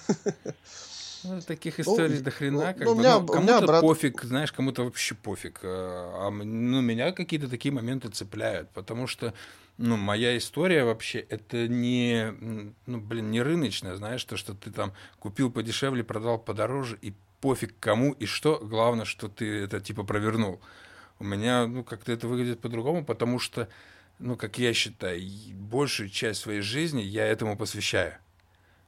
Ну, таких ну, историй ну, до хрена. Как ну, бы. Меня, ну, кому-то брат... пофиг, знаешь, кому-то вообще пофиг. А, а ну, меня какие-то такие моменты цепляют, потому что ну, моя история вообще, это не, ну, блин, не рыночная, знаешь, то, что ты там купил подешевле, продал подороже, и пофиг кому и что, главное, что ты это типа провернул. У меня, ну, как-то это выглядит по-другому, потому что ну, как я считаю, большую часть своей жизни я этому посвящаю.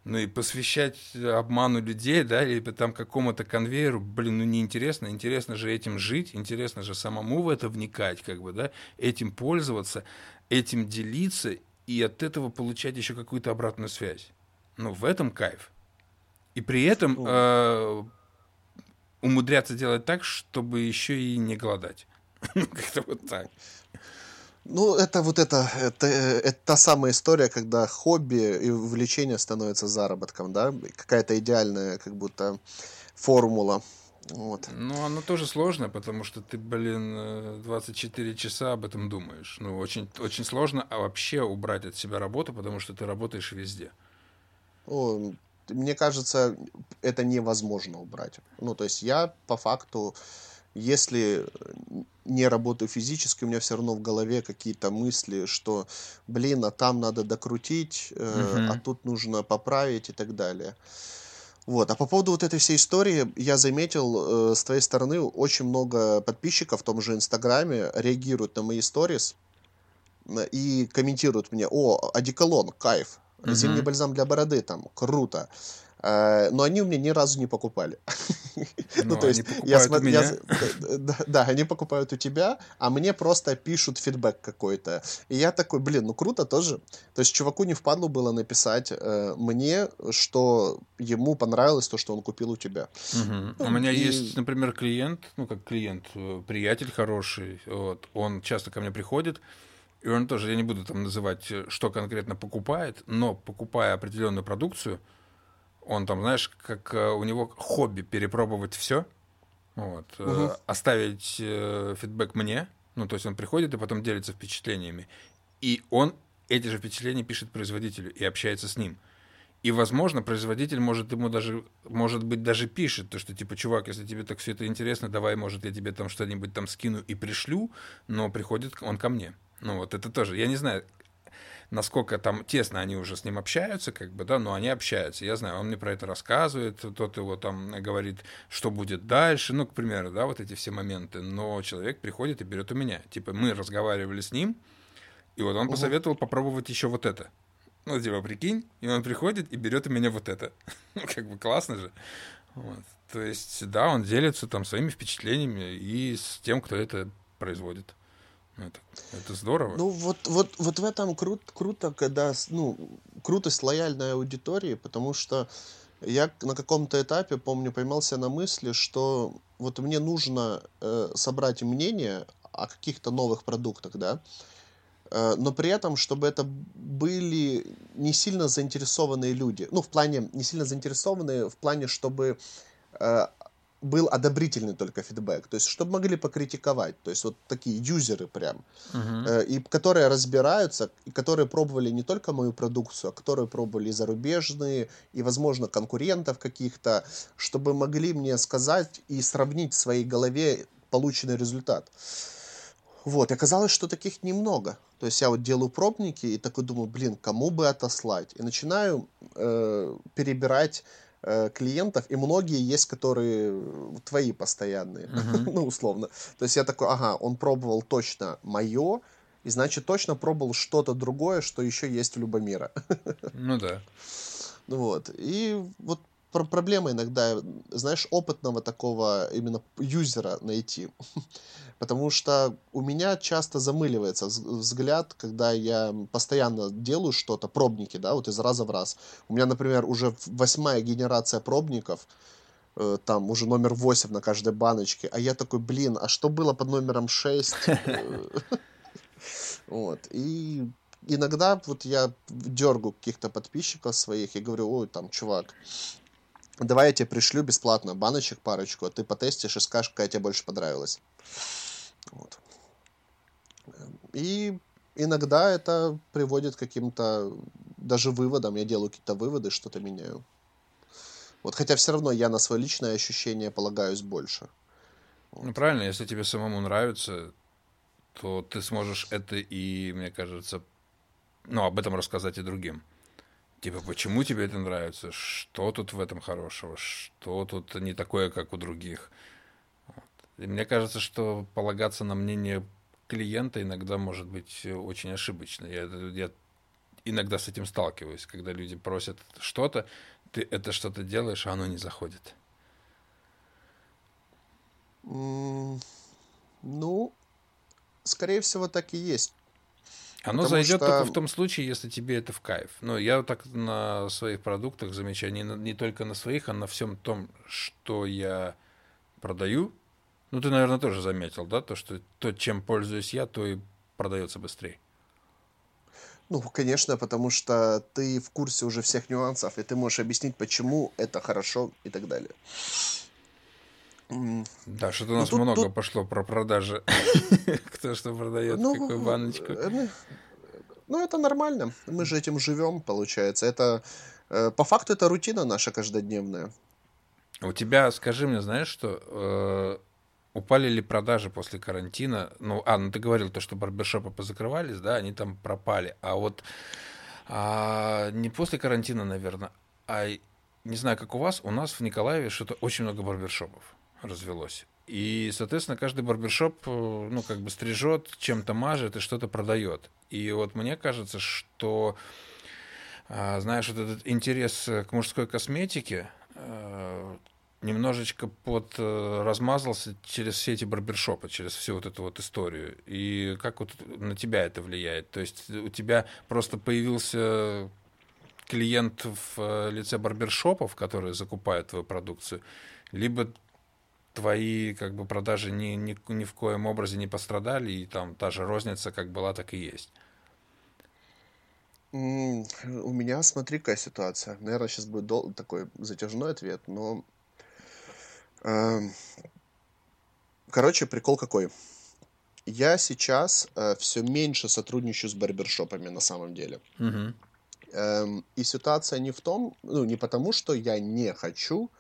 Ну и посвящать обману людей, да, или там какому-то конвейеру, блин, ну неинтересно. Интересно же этим жить, интересно же самому в это вникать, как бы, да, этим пользоваться, этим делиться и от этого получать еще какую-то обратную связь. Ну, в этом кайф. И при этом э, умудряться делать так, чтобы еще и не голодать. Как-то вот так. Ну, это вот это, это, это та самая история, когда хобби и увлечение становятся заработком, да? Какая-то идеальная, как будто, формула. Вот. Ну, оно тоже сложно, потому что ты, блин, 24 часа об этом думаешь. Ну, очень, очень сложно а вообще убрать от себя работу, потому что ты работаешь везде. О, мне кажется, это невозможно убрать. Ну, то есть я по факту если не работаю физически, у меня все равно в голове какие-то мысли, что, блин, а там надо докрутить, э, uh-huh. а тут нужно поправить и так далее. Вот. А по поводу вот этой всей истории, я заметил э, с твоей стороны очень много подписчиков в том же Инстаграме реагируют на мои сторис э, и комментируют мне, о, одеколон, кайф, uh-huh. зимний бальзам для бороды, там, круто. Э, но они у меня ни разу не покупали. Ну, то есть, я смотрю, да, они покупают у тебя, а мне просто пишут фидбэк какой-то. И я такой, блин, ну круто тоже. То есть, чуваку не впадло было написать э, мне, что ему понравилось то, что он купил у тебя. У меня есть, например, клиент, ну, как клиент, э, приятель хороший, вот, он часто ко мне приходит, и он тоже, я не буду там называть, что конкретно покупает, но покупая определенную продукцию, он там, знаешь, как э, у него хобби перепробовать все, вот, угу. оставить э, фидбэк мне, ну, то есть он приходит и потом делится впечатлениями, и он эти же впечатления пишет производителю и общается с ним. И, возможно, производитель может ему даже, может быть, даже пишет, то, что, типа, чувак, если тебе так все это интересно, давай, может, я тебе там что-нибудь там скину и пришлю, но приходит он ко мне. Ну, вот это тоже. Я не знаю, насколько там тесно они уже с ним общаются, как бы, да, но они общаются. Я знаю, он мне про это рассказывает, тот его там говорит, что будет дальше, ну, к примеру, да, вот эти все моменты. Но человек приходит и берет у меня. Типа, мы разговаривали с ним, и вот он угу. посоветовал попробовать еще вот это. Ну, типа, прикинь, и он приходит и берет у меня вот это. Ну, как бы классно же. Вот. То есть, да, он делится там своими впечатлениями и с тем, кто это производит. Это, это здорово. Ну, вот, вот, вот в этом крут, круто, когда, ну, крутость лояльной аудитории, потому что я на каком-то этапе, помню, поймался на мысли, что вот мне нужно э, собрать мнение о каких-то новых продуктах, да, э, но при этом, чтобы это были не сильно заинтересованные люди. Ну, в плане, не сильно заинтересованные, в плане, чтобы э, был одобрительный только фидбэк, то есть чтобы могли покритиковать, то есть вот такие юзеры прям, uh-huh. и которые разбираются, и которые пробовали не только мою продукцию, а которые пробовали и зарубежные, и, возможно, конкурентов каких-то, чтобы могли мне сказать и сравнить в своей голове полученный результат. Вот, и оказалось, что таких немного. То есть я вот делаю пробники и такой думаю, блин, кому бы отослать? И начинаю э, перебирать Э, клиентов, и многие есть, которые твои постоянные, uh-huh. ну, условно. То есть я такой, ага, он пробовал точно мое, и значит точно пробовал что-то другое, что еще есть в Любомира. Ну да. Ну вот. И вот про проблема иногда, знаешь, опытного такого именно юзера найти. Потому что у меня часто замыливается взгляд, когда я постоянно делаю что-то, пробники, да, вот из раза в раз. У меня, например, уже восьмая генерация пробников, э, там уже номер 8 на каждой баночке, а я такой, блин, а что было под номером 6? Вот, и иногда вот я дергаю каких-то подписчиков своих и говорю, ой, там, чувак, давай я тебе пришлю бесплатно баночек парочку, а ты потестишь и скажешь, какая тебе больше понравилась. Вот. И иногда это приводит к каким-то даже выводам. Я делаю какие-то выводы, что-то меняю. Вот, хотя все равно я на свое личное ощущение полагаюсь больше. Вот. Ну правильно, если тебе самому нравится, то ты сможешь это и, мне кажется, ну, об этом рассказать и другим. Типа, почему тебе это нравится? Что тут в этом хорошего? Что тут не такое, как у других? И мне кажется, что полагаться на мнение клиента иногда может быть очень ошибочно. Я, я иногда с этим сталкиваюсь, когда люди просят что-то, ты это что-то делаешь, а оно не заходит. Mm, ну, скорее всего, так и есть. Оно Потому зайдет что... только в том случае, если тебе это в кайф. Но я так на своих продуктах замечаю, не, не только на своих, а на всем том, что я продаю, ну, ты, наверное, тоже заметил, да, то, что то, чем пользуюсь я, то и продается быстрее. Ну, конечно, потому что ты в курсе уже всех нюансов, и ты можешь объяснить, почему это хорошо и так далее. Да, что-то у ну, нас тут, много тут... пошло про продажи. Кто что продает, ну, какую баночку. Э, ну, это нормально. Мы же этим живем, получается. Это э, по факту это рутина наша каждодневная. У тебя, скажи мне, знаешь, что э, Упали ли продажи после карантина? Ну, а, ну ты говорил то, что барбершопы позакрывались, да, они там пропали. А вот а, не после карантина, наверное, а не знаю, как у вас, у нас в Николаеве что-то очень много барбершопов развелось. И, соответственно, каждый барбершоп, э, ну, как бы стрижет, чем-то мажет и что-то продает. И вот мне кажется, что, а, знаешь, вот этот интерес к мужской косметике, э, немножечко под э, размазался через все эти барбершопы, через всю вот эту вот историю. И как вот на тебя это влияет? То есть у тебя просто появился клиент в э, лице барбершопов, которые закупают твою продукцию, либо твои как бы продажи ни, ни, ни в коем образе не пострадали, и там та же розница как была, так и есть. У меня, смотри, какая ситуация. Наверное, сейчас будет дол- такой затяжной ответ, но короче, прикол какой. Я сейчас э, все меньше сотрудничаю с барбершопами на самом деле. Угу. Эм, и ситуация не в том, ну, не потому, что я не хочу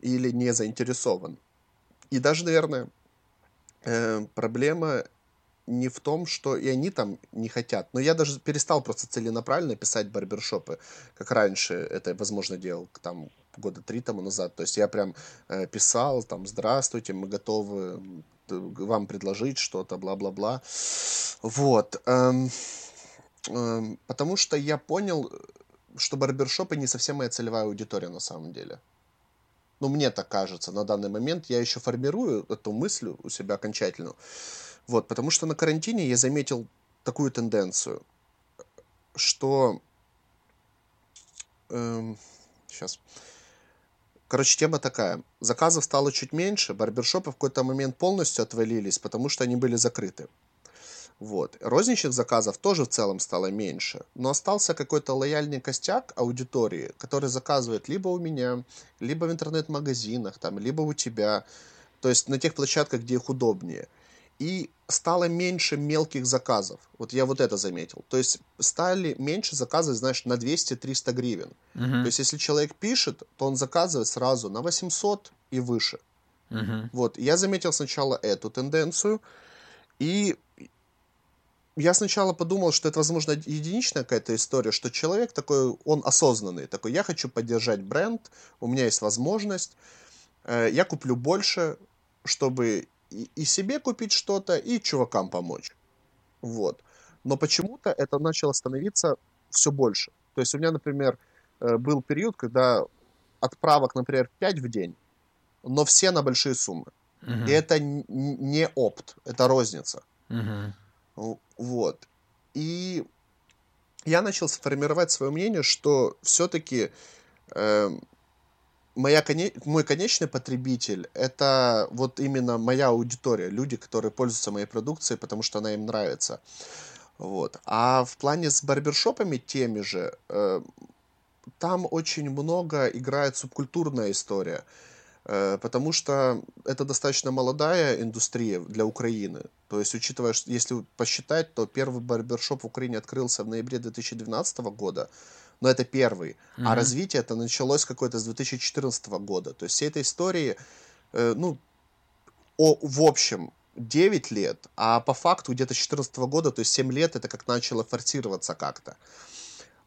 или не заинтересован. И даже, наверное, э, проблема не в том, что и они там не хотят. Но я даже перестал просто целенаправленно писать барбершопы, как раньше это, возможно, делал там года три тому назад. То есть я прям э, писал там «Здравствуйте, мы готовы вам предложить что-то, бла-бла-бла». Вот. Эм, эм, потому что я понял, что барбершопы не совсем моя целевая аудитория на самом деле. Ну, мне так кажется на данный момент. Я еще формирую эту мысль у себя окончательно. Вот, потому что на карантине я заметил такую тенденцию, что... Эм, сейчас. Короче, тема такая. Заказов стало чуть меньше, барбершопы в какой-то момент полностью отвалились, потому что они были закрыты. Вот. Розничных заказов тоже в целом стало меньше, но остался какой-то лояльный костяк аудитории, который заказывает либо у меня, либо в интернет-магазинах, там, либо у тебя, то есть на тех площадках, где их удобнее. И стало меньше мелких заказов. Вот я вот это заметил. То есть стали меньше заказывать, знаешь, на 200-300 гривен. Мгм. То есть если человек пишет, то он заказывает сразу на 800 и выше. Мгм. Вот, я заметил сначала эту тенденцию, и я сначала подумал, что это, возможно, единичная какая-то история, что человек такой, он осознанный, такой, я хочу поддержать бренд, у меня есть возможность, э, я куплю больше, чтобы и, и себе купить что-то, и чувакам помочь. Вот. Но почему-то это начало становиться все больше. То есть у меня, например, э, был период, когда отправок, например, 5 в день, но все на большие суммы. Мгм. И это не опт, это розница. Мгм. В- Вот. И я начал сформировать свое мнение, что все-таки моя коне- мой конечный потребитель это вот именно моя аудитория, люди, которые пользуются моей продукцией, потому что она им нравится. Вот. А в плане с барбершопами теми же, э, там очень много играет субкультурная история. Э, Потому что это достаточно молодая индустрия для Украины. То есть, учитывая, что если посчитать, то первый барбершоп в Украине открылся в ноябре 2012 года. Но это первый. А Мгм. развитие это началось какое-то с 2014 года. То есть, всей этой истории, э, ну, о, в общем, 9 лет, а по факту где-то с 2014 года, то есть 7 лет, это как начало форсироваться как-то. А,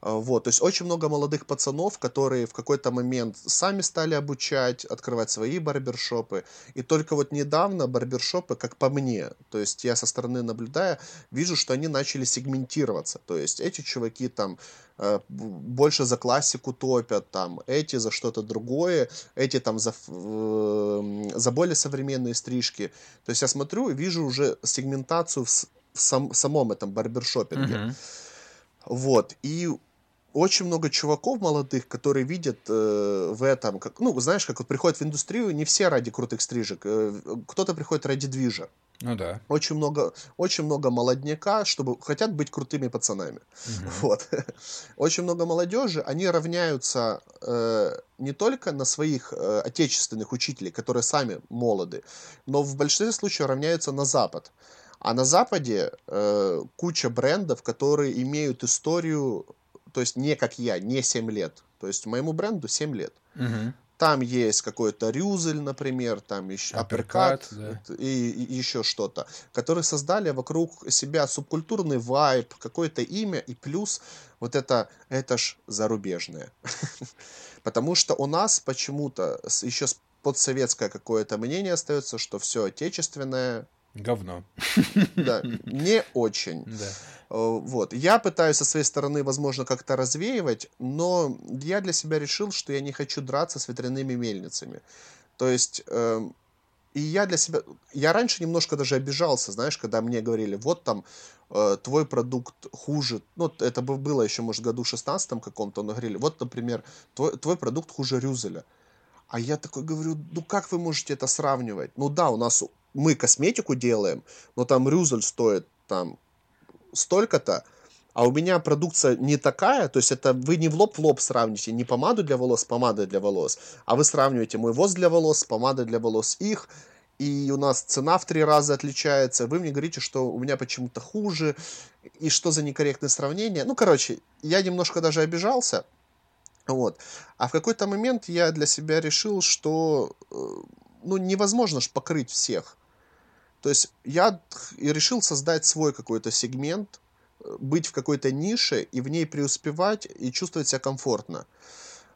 Вот, то есть очень много молодых пацанов, которые в какой-то момент сами стали обучать, открывать свои барбершопы. И только вот недавно барбершопы, как по мне, то есть я со стороны наблюдая, вижу, что они начали сегментироваться. То есть эти чуваки там э, больше за классику топят, там, эти за что-то другое, эти там за, за более современные стрижки. То есть я смотрю и вижу уже сегментацию в, в сам- самом этом барбершопинге. Мгм. Вот. И очень много чуваков молодых, которые видят э, в этом, как, ну, знаешь, как вот приходят в индустрию, не все ради крутых стрижек, э, кто-то приходит ради движа. Ну да. Очень много, очень много молодняка, чтобы хотят быть крутыми пацанами. Мгм. Вот. Очень много молодежи, они равняются э, не только на своих э, отечественных учителей, которые сами молоды, но в большинстве случаев равняются на Запад. А на Западе э, куча брендов, которые имеют историю, то есть не как я, не 7 лет. То есть моему бренду 7 лет. Мгм. Там есть какой-то Рюзель, например, там еще Апперкат, Апперкат да. и, и еще что-то, которые создали вокруг себя субкультурный вайб, какое-то имя и плюс вот это, это ж зарубежное. Потому что у нас почему-то еще подсоветское какое-то мнение остается, что все отечественное, Говно. да, не очень. Да. Э, Вот. Я пытаюсь со своей стороны, возможно, как-то развеивать, но я для себя решил, что я не хочу драться с ветряными мельницами. То есть, эм, и я для себя... Я раньше немножко даже обижался, знаешь, когда мне говорили, вот там э, твой продукт хуже, ну, это бы было еще, может, году 16 каком-то, но говорили, вот, например, твой, твой продукт хуже Рюзеля. А я такой говорю, ну как вы можете это сравнивать? Ну да, у нас мы косметику делаем, но там Рюзель стоит там столько-то, а у меня продукция не такая, то есть это вы не в лоб в лоб сравните, не помаду для волос с помадой для волос, а вы сравниваете мой воз для волос с помадой для волос их, и у нас цена в три раза отличается, вы мне говорите, что у меня почему-то хуже, и что за некорректное сравнение. Ну, короче, я немножко даже обижался, вот. А в какой-то момент я для себя решил, что э, ну, невозможно ж покрыть всех. То есть я и решил создать свой какой-то сегмент, быть в какой-то нише и в ней преуспевать и чувствовать себя комфортно.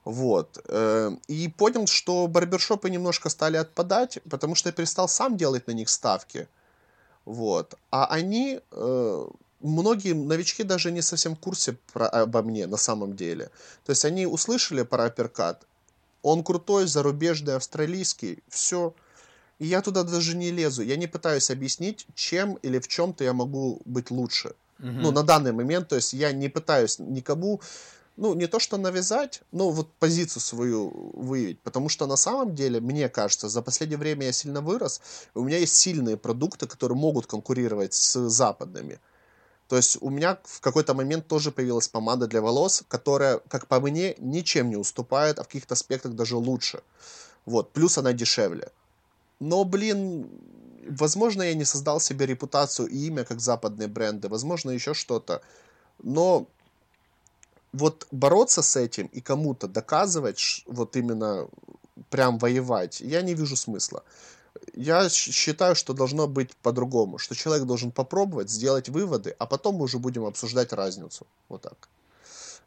Вот. Э, И понял, что барбершопы немножко стали отпадать, потому что я перестал сам делать на них ставки. Вот. А они, э, многие новички даже не совсем в курсе про, обо мне на самом деле. То есть они услышали про апперкат, он крутой, зарубежный, австралийский, все. И я туда даже не лезу. Я не пытаюсь объяснить, чем или в чем-то я могу быть лучше. Мгм. Ну, на данный момент, то есть я не пытаюсь никому ну, не то что навязать, но вот позицию свою выявить. Потому что на самом деле, мне кажется, за последнее время я сильно вырос. У меня есть сильные продукты, которые могут конкурировать с западными. То есть у меня в какой-то момент тоже появилась помада для волос, которая, как по мне, ничем не уступает, а в каких-то аспектах даже лучше. Вот. Плюс она дешевле. Но, блин, возможно, я не создал себе репутацию и имя, как западные бренды. Возможно, еще что-то. Но вот бороться с этим и кому-то доказывать, вот именно прям воевать, я не вижу смысла. Я считаю, что должно быть по-другому, что человек должен попробовать, сделать выводы, а потом мы уже будем обсуждать разницу. Вот так.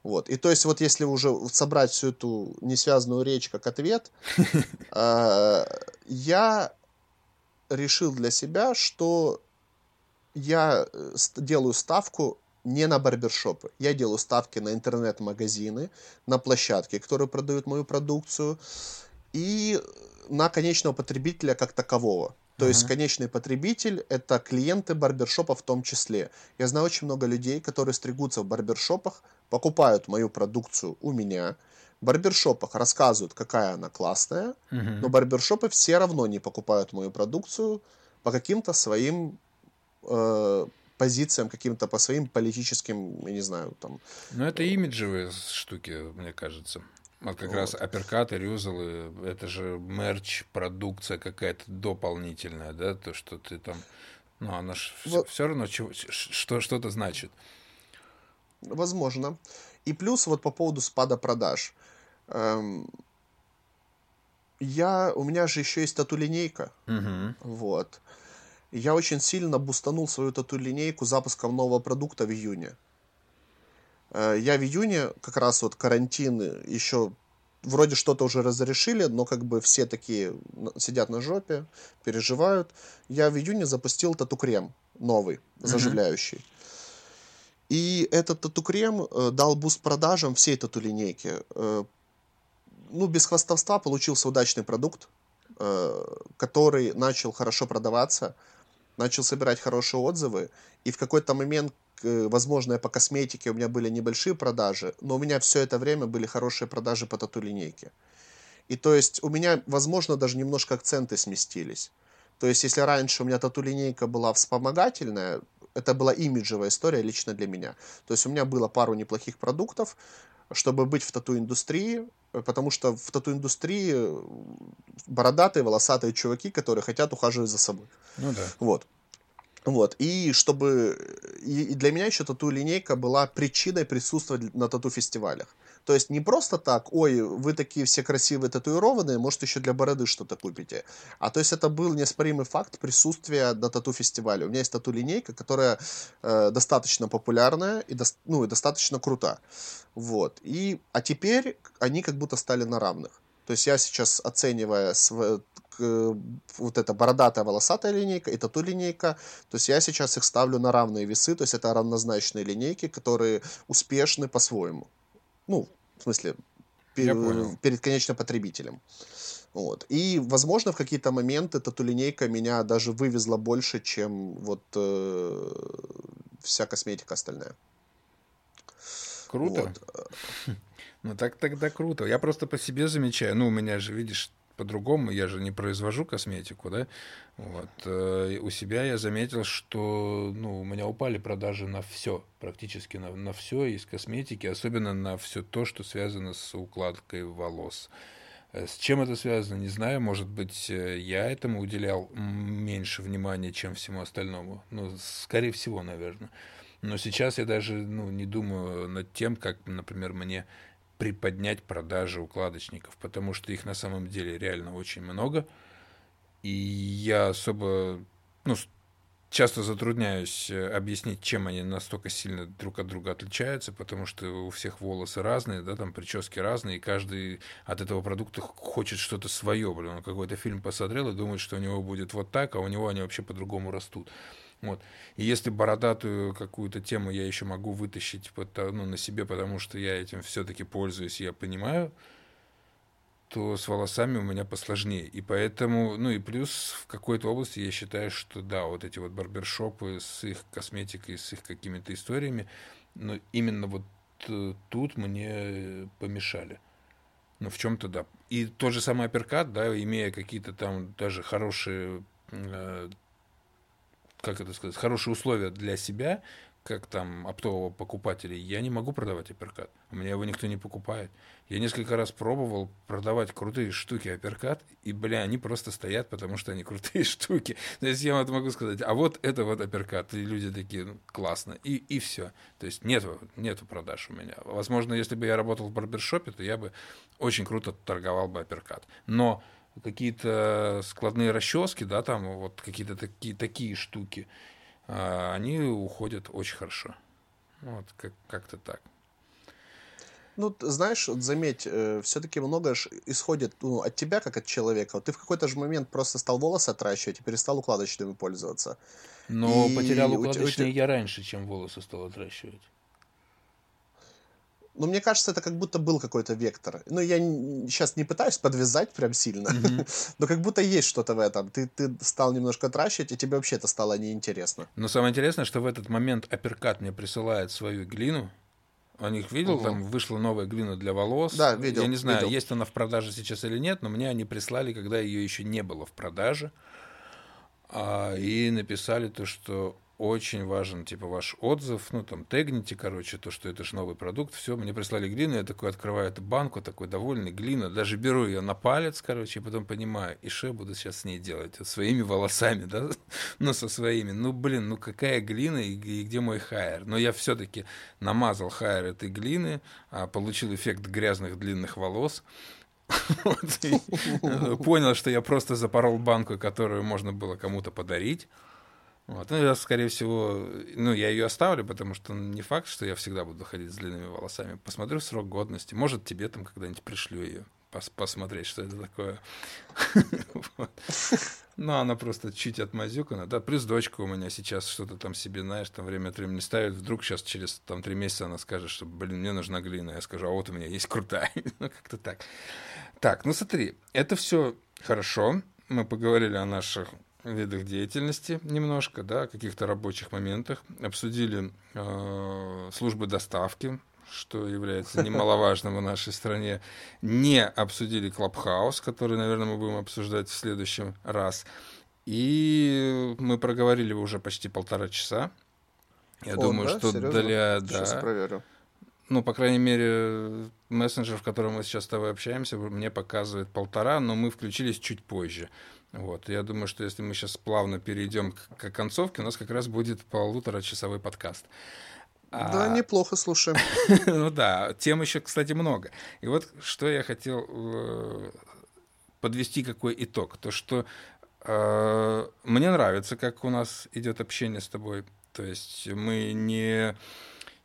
Вот. И то есть вот если уже собрать всю эту несвязанную речь как ответ, э, я решил для себя, что я э, делаю ставку не на барбершопы. Я делаю ставки на интернет-магазины, на площадки, которые продают мою продукцию, и на конечного потребителя как такового. То uh-huh. есть конечный потребитель это клиенты барбершопа в том числе. Я знаю очень много людей, которые стригутся в барбершопах, покупают мою продукцию у меня, в барбершопах рассказывают, какая она классная, uh-huh. но барбершопы все равно не покупают мою продукцию по каким-то своим э, позициям, каким-то по своим политическим, я не знаю, там. Ну, это имиджевые штуки, мне кажется. Вот как вот. раз апперкаты, рюзелы, это же мерч, продукция какая-то дополнительная, да, то, что ты там, ну, она ж вот. все равно что-то значит. Возможно. И плюс вот по поводу спада продаж. Эм, я, у меня же еще есть тату-линейка. Угу. Вот я очень сильно бустанул свою тату-линейку запуском нового продукта в июне. Э, я в июне, как раз вот карантин, еще вроде что-то уже разрешили, но как бы все такие сидят на жопе, переживают. Я в июне запустил тату-крем новый, заживляющий. Mm-hmm. И этот тату-крем э, дал буст продажам всей тату-линейки. Э, ну, без хвастовства получился удачный продукт, который начал хорошо продаваться начал собирать хорошие отзывы, и в какой-то момент, возможно, по косметике у меня были небольшие продажи, но у меня все это время были хорошие продажи по тату-линейке. И то есть у меня, возможно, даже немножко акценты сместились. То есть если раньше у меня тату-линейка была вспомогательная, это была имиджевая история лично для меня. То есть у меня было пару неплохих продуктов, чтобы быть в тату-индустрии, потому что в тату-индустрии бородатые, волосатые чуваки, которые хотят ухаживать за собой. Ну да. Вот. Вот. И чтобы... И для меня еще тату-линейка была причиной присутствовать на тату-фестивалях. То есть не просто так, ой, вы такие все красивые татуированные, может еще для бороды что-то купите. А то есть это был неоспоримый факт присутствия на тату-фестивале. У меня есть тату-линейка, которая э, достаточно популярная и, до, ну, и достаточно крута. Вот. И, а теперь они как будто стали на равных. То есть я сейчас, оценивая св... вот эта бородатая волосатая линейка и тату-линейка, то есть я сейчас их ставлю на равные весы, то есть это равнозначные линейки, которые успешны по-своему. Ну, в смысле, пер, перед конечным потребителем. Вот. И, возможно, в какие-то моменты тату-линейка меня даже вывезла больше, чем вот э, вся косметика остальная. Круто. Вот. Ну так тогда круто. Я просто по себе замечаю. Ну, у меня же, видишь, по-другому, я же не произвожу косметику, да, вот, э, у себя я заметил, что, ну, у меня упали продажи на все, практически на, на все из косметики, особенно на все то, что связано с укладкой волос. Э, с чем это связано, не знаю, может быть, э, я этому уделял меньше внимания, чем всему остальному, ну, скорее всего, наверное. Но сейчас я даже ну, не думаю над тем, как, например, мне приподнять продажи укладочников, потому что их на самом деле реально очень много. И я особо, ну, часто затрудняюсь э, объяснить, чем они настолько сильно друг от друга отличаются, потому что у всех волосы разные, да, там прически разные, и каждый от этого продукта хочет что-то свое. Блин, он какой-то фильм посмотрел и думает, что у него будет вот так, а у него они вообще по-другому растут. Вот. И если бородатую какую-то тему я еще могу вытащить ну, на себе, потому что я этим все-таки пользуюсь, я понимаю, то с волосами у меня посложнее. И поэтому, ну и плюс в какой-то области я считаю, что да, вот эти вот барбершопы с их косметикой, с их какими-то историями, но именно вот э, тут мне помешали. Ну, в чем-то да. И тот же самый апперкат, да, имея какие-то там даже хорошие, э, как это сказать, хорошие условия для себя, как там оптового покупателя, я не могу продавать апперкат. У меня его никто не покупает. Я несколько раз пробовал продавать крутые штуки апперкат, и, бля, они просто стоят, потому что они крутые штуки. То есть я вот могу сказать, а вот это вот апперкат. И люди такие, ну, классно. И, и все. То есть нету, нету продаж у меня. Возможно, если бы я работал в барбершопе, то я бы очень круто торговал бы апперкат. Но какие-то складные расчески, да, там вот какие-то такие, такие штуки, а, они уходят очень хорошо. Вот как- как-то так. Ну, знаешь, вот заметь, все-таки много ж исходит ну, от тебя, как от человека. Вот ты в какой-то же момент просто стал волосы отращивать и перестал укладочными пользоваться. Но И потерял у те- у укладочные те- я раньше, чем волосы стал отращивать. Ну, мне кажется, это как будто был какой-то вектор. Ну, я сейчас не пытаюсь подвязать прям сильно, Мгм. но как будто есть что-то в этом. Ты, ты стал немножко отращивать, и тебе вообще это стало неинтересно. Но самое интересное, что в этот момент апперкат мне присылает свою глину. У них видел, Мгм. там вышла новая глина для волос. Да, видел, Я не знаю, видел. есть она в продаже сейчас или нет, но мне они прислали, когда ее еще не было в продаже. А, и написали то, что очень важен, типа, ваш отзыв, ну, там, тегните, короче, то, что это же новый продукт, все, мне прислали глину, я такой открываю эту банку, такой довольный, глина, даже беру ее на палец, короче, и потом понимаю, и что я буду сейчас с ней делать, вот своими волосами, да, ну, со своими, ну, блин, ну, какая глина и, и где мой хайер, но я все-таки намазал хайер этой глины, а, получил эффект грязных длинных волос, э, понял, что я просто запорол банку, которую можно было кому-то подарить. Вот. Ну, я, скорее всего, ну, я ее оставлю, потому что не факт, что я всегда буду ходить с длинными волосами. Посмотрю срок годности. Может, тебе там когда-нибудь пришлю ее пос- посмотреть, что это такое. Ну, она просто чуть отмазюкана. Да, плюс дочка у меня сейчас что-то там себе, знаешь, там время от времени ставит. Вдруг сейчас через там три месяца она скажет, что, блин, мне нужна глина. Я скажу, а вот у меня есть крутая. Ну, как-то так. Так, ну смотри, это все хорошо. Мы поговорили о наших видах деятельности немножко, да, каких-то рабочих моментах. Обсудили э, службы доставки, что является немаловажным в нашей стране. Не обсудили Клабхаус, который, наверное, мы будем обсуждать в следующем раз. И мы проговорили уже почти полтора часа. Я О, думаю, да? что Серьезно? для... Сейчас Да, проверю. ну, по крайней мере, мессенджер, в котором мы сейчас с тобой общаемся, мне показывает полтора, но мы включились чуть позже. Вот. Я думаю, что если мы сейчас плавно перейдем к, к концовке, у нас как раз будет полуторачасовой подкаст. Да, А, неплохо, слушай. ну да, тем еще, кстати, много. И вот что я хотел э, подвести какой итог. То, что э, мне нравится, как у нас идет общение с тобой. То есть мы не,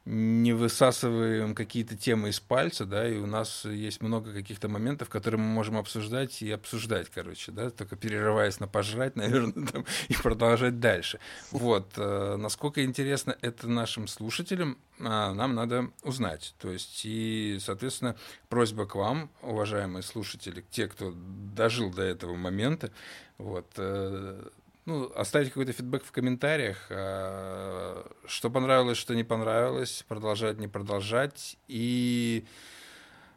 не высасываем какие-то темы из пальца, да, и у нас есть много каких-то моментов, которые мы можем обсуждать и обсуждать, короче, да, только перерываясь на пожрать, наверное, там, и продолжать дальше. Вот, э, насколько интересно это нашим слушателям, а, нам надо узнать. То есть, и, соответственно, просьба к вам, уважаемые слушатели, те, кто дожил до этого момента, вот, э, ну, оставить какой-то фидбэк в комментариях, а, что понравилось, что не понравилось, продолжать, не продолжать. И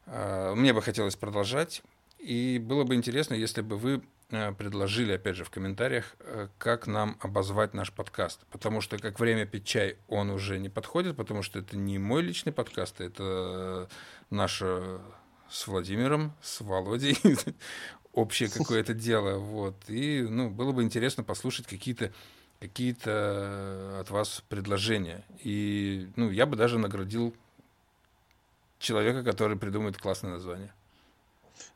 а, мне бы хотелось продолжать. И было бы интересно, если бы вы э, предложили, опять же, в комментариях, э, как нам обозвать наш подкаст. Потому что как время пить чай он уже не подходит, потому что это не мой личный подкаст, это наше с Владимиром, с Володей общее какое-то дело. Вот. И ну, было бы интересно послушать какие-то какие-то от вас предложения. И ну, я бы даже наградил человека, который придумает классное название.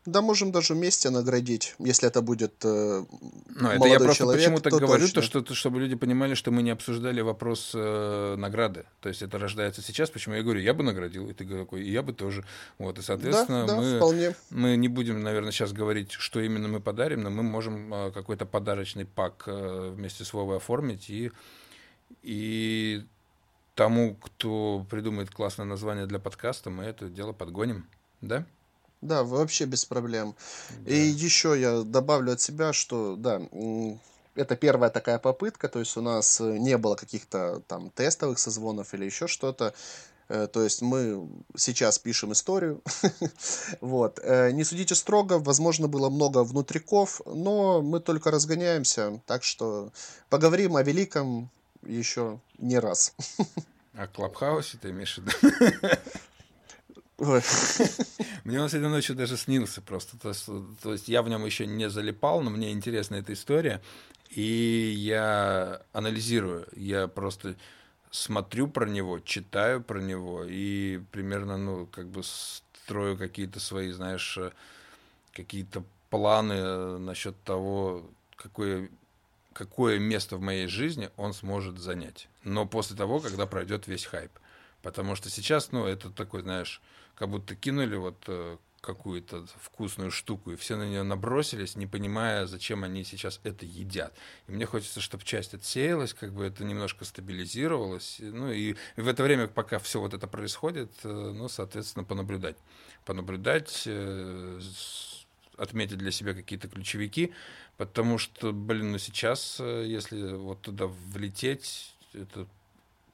Да, можем даже вместе наградить, если это будет э, Ну, это я просто человек, почему так то говорю, точно. то, что, то, чтобы люди понимали, что мы не обсуждали вопрос э, награды. То есть это рождается сейчас, почему я говорю, я бы наградил, и ты такой, и я бы тоже. Вот, и, соответственно, да, да, мы, вполне. мы не будем, наверное, сейчас говорить, что именно мы подарим, но мы можем э, какой-то подарочный пак э, вместе с Вовой оформить и, и тому, кто придумает классное название для подкаста, мы это дело подгоним. Да? Да, вообще без проблем. Да. И еще я добавлю от себя, что да, это первая такая попытка, то есть у нас э, не было каких-то там тестовых созвонов или еще что-то. Э, то есть мы сейчас пишем историю. вот. Э, не судите строго, возможно, было много внутриков, но мы только разгоняемся, так что поговорим о великом еще не раз. О Клабхаусе ты имеешь в виду? Мне он сегодня ночью даже снился просто. То то есть я в нем еще не залипал, но мне интересна эта история. И я анализирую. Я просто смотрю про него, читаю про него и примерно, ну, как бы строю какие-то свои, знаешь, какие-то планы насчет того, какое, какое место в моей жизни он сможет занять. Но после того, когда пройдет весь хайп. Потому что сейчас, ну, это такой, знаешь, как будто кинули вот э, какую-то вкусную штуку, и все на нее набросились, не понимая, зачем они сейчас это едят. И мне хочется, чтобы часть отсеялась, как бы это немножко стабилизировалось. Ну и в это время, пока все вот это происходит, э, ну, соответственно, понаблюдать. Понаблюдать, э, отметить для себя какие-то ключевики, потому что, блин, ну сейчас, если вот туда влететь, это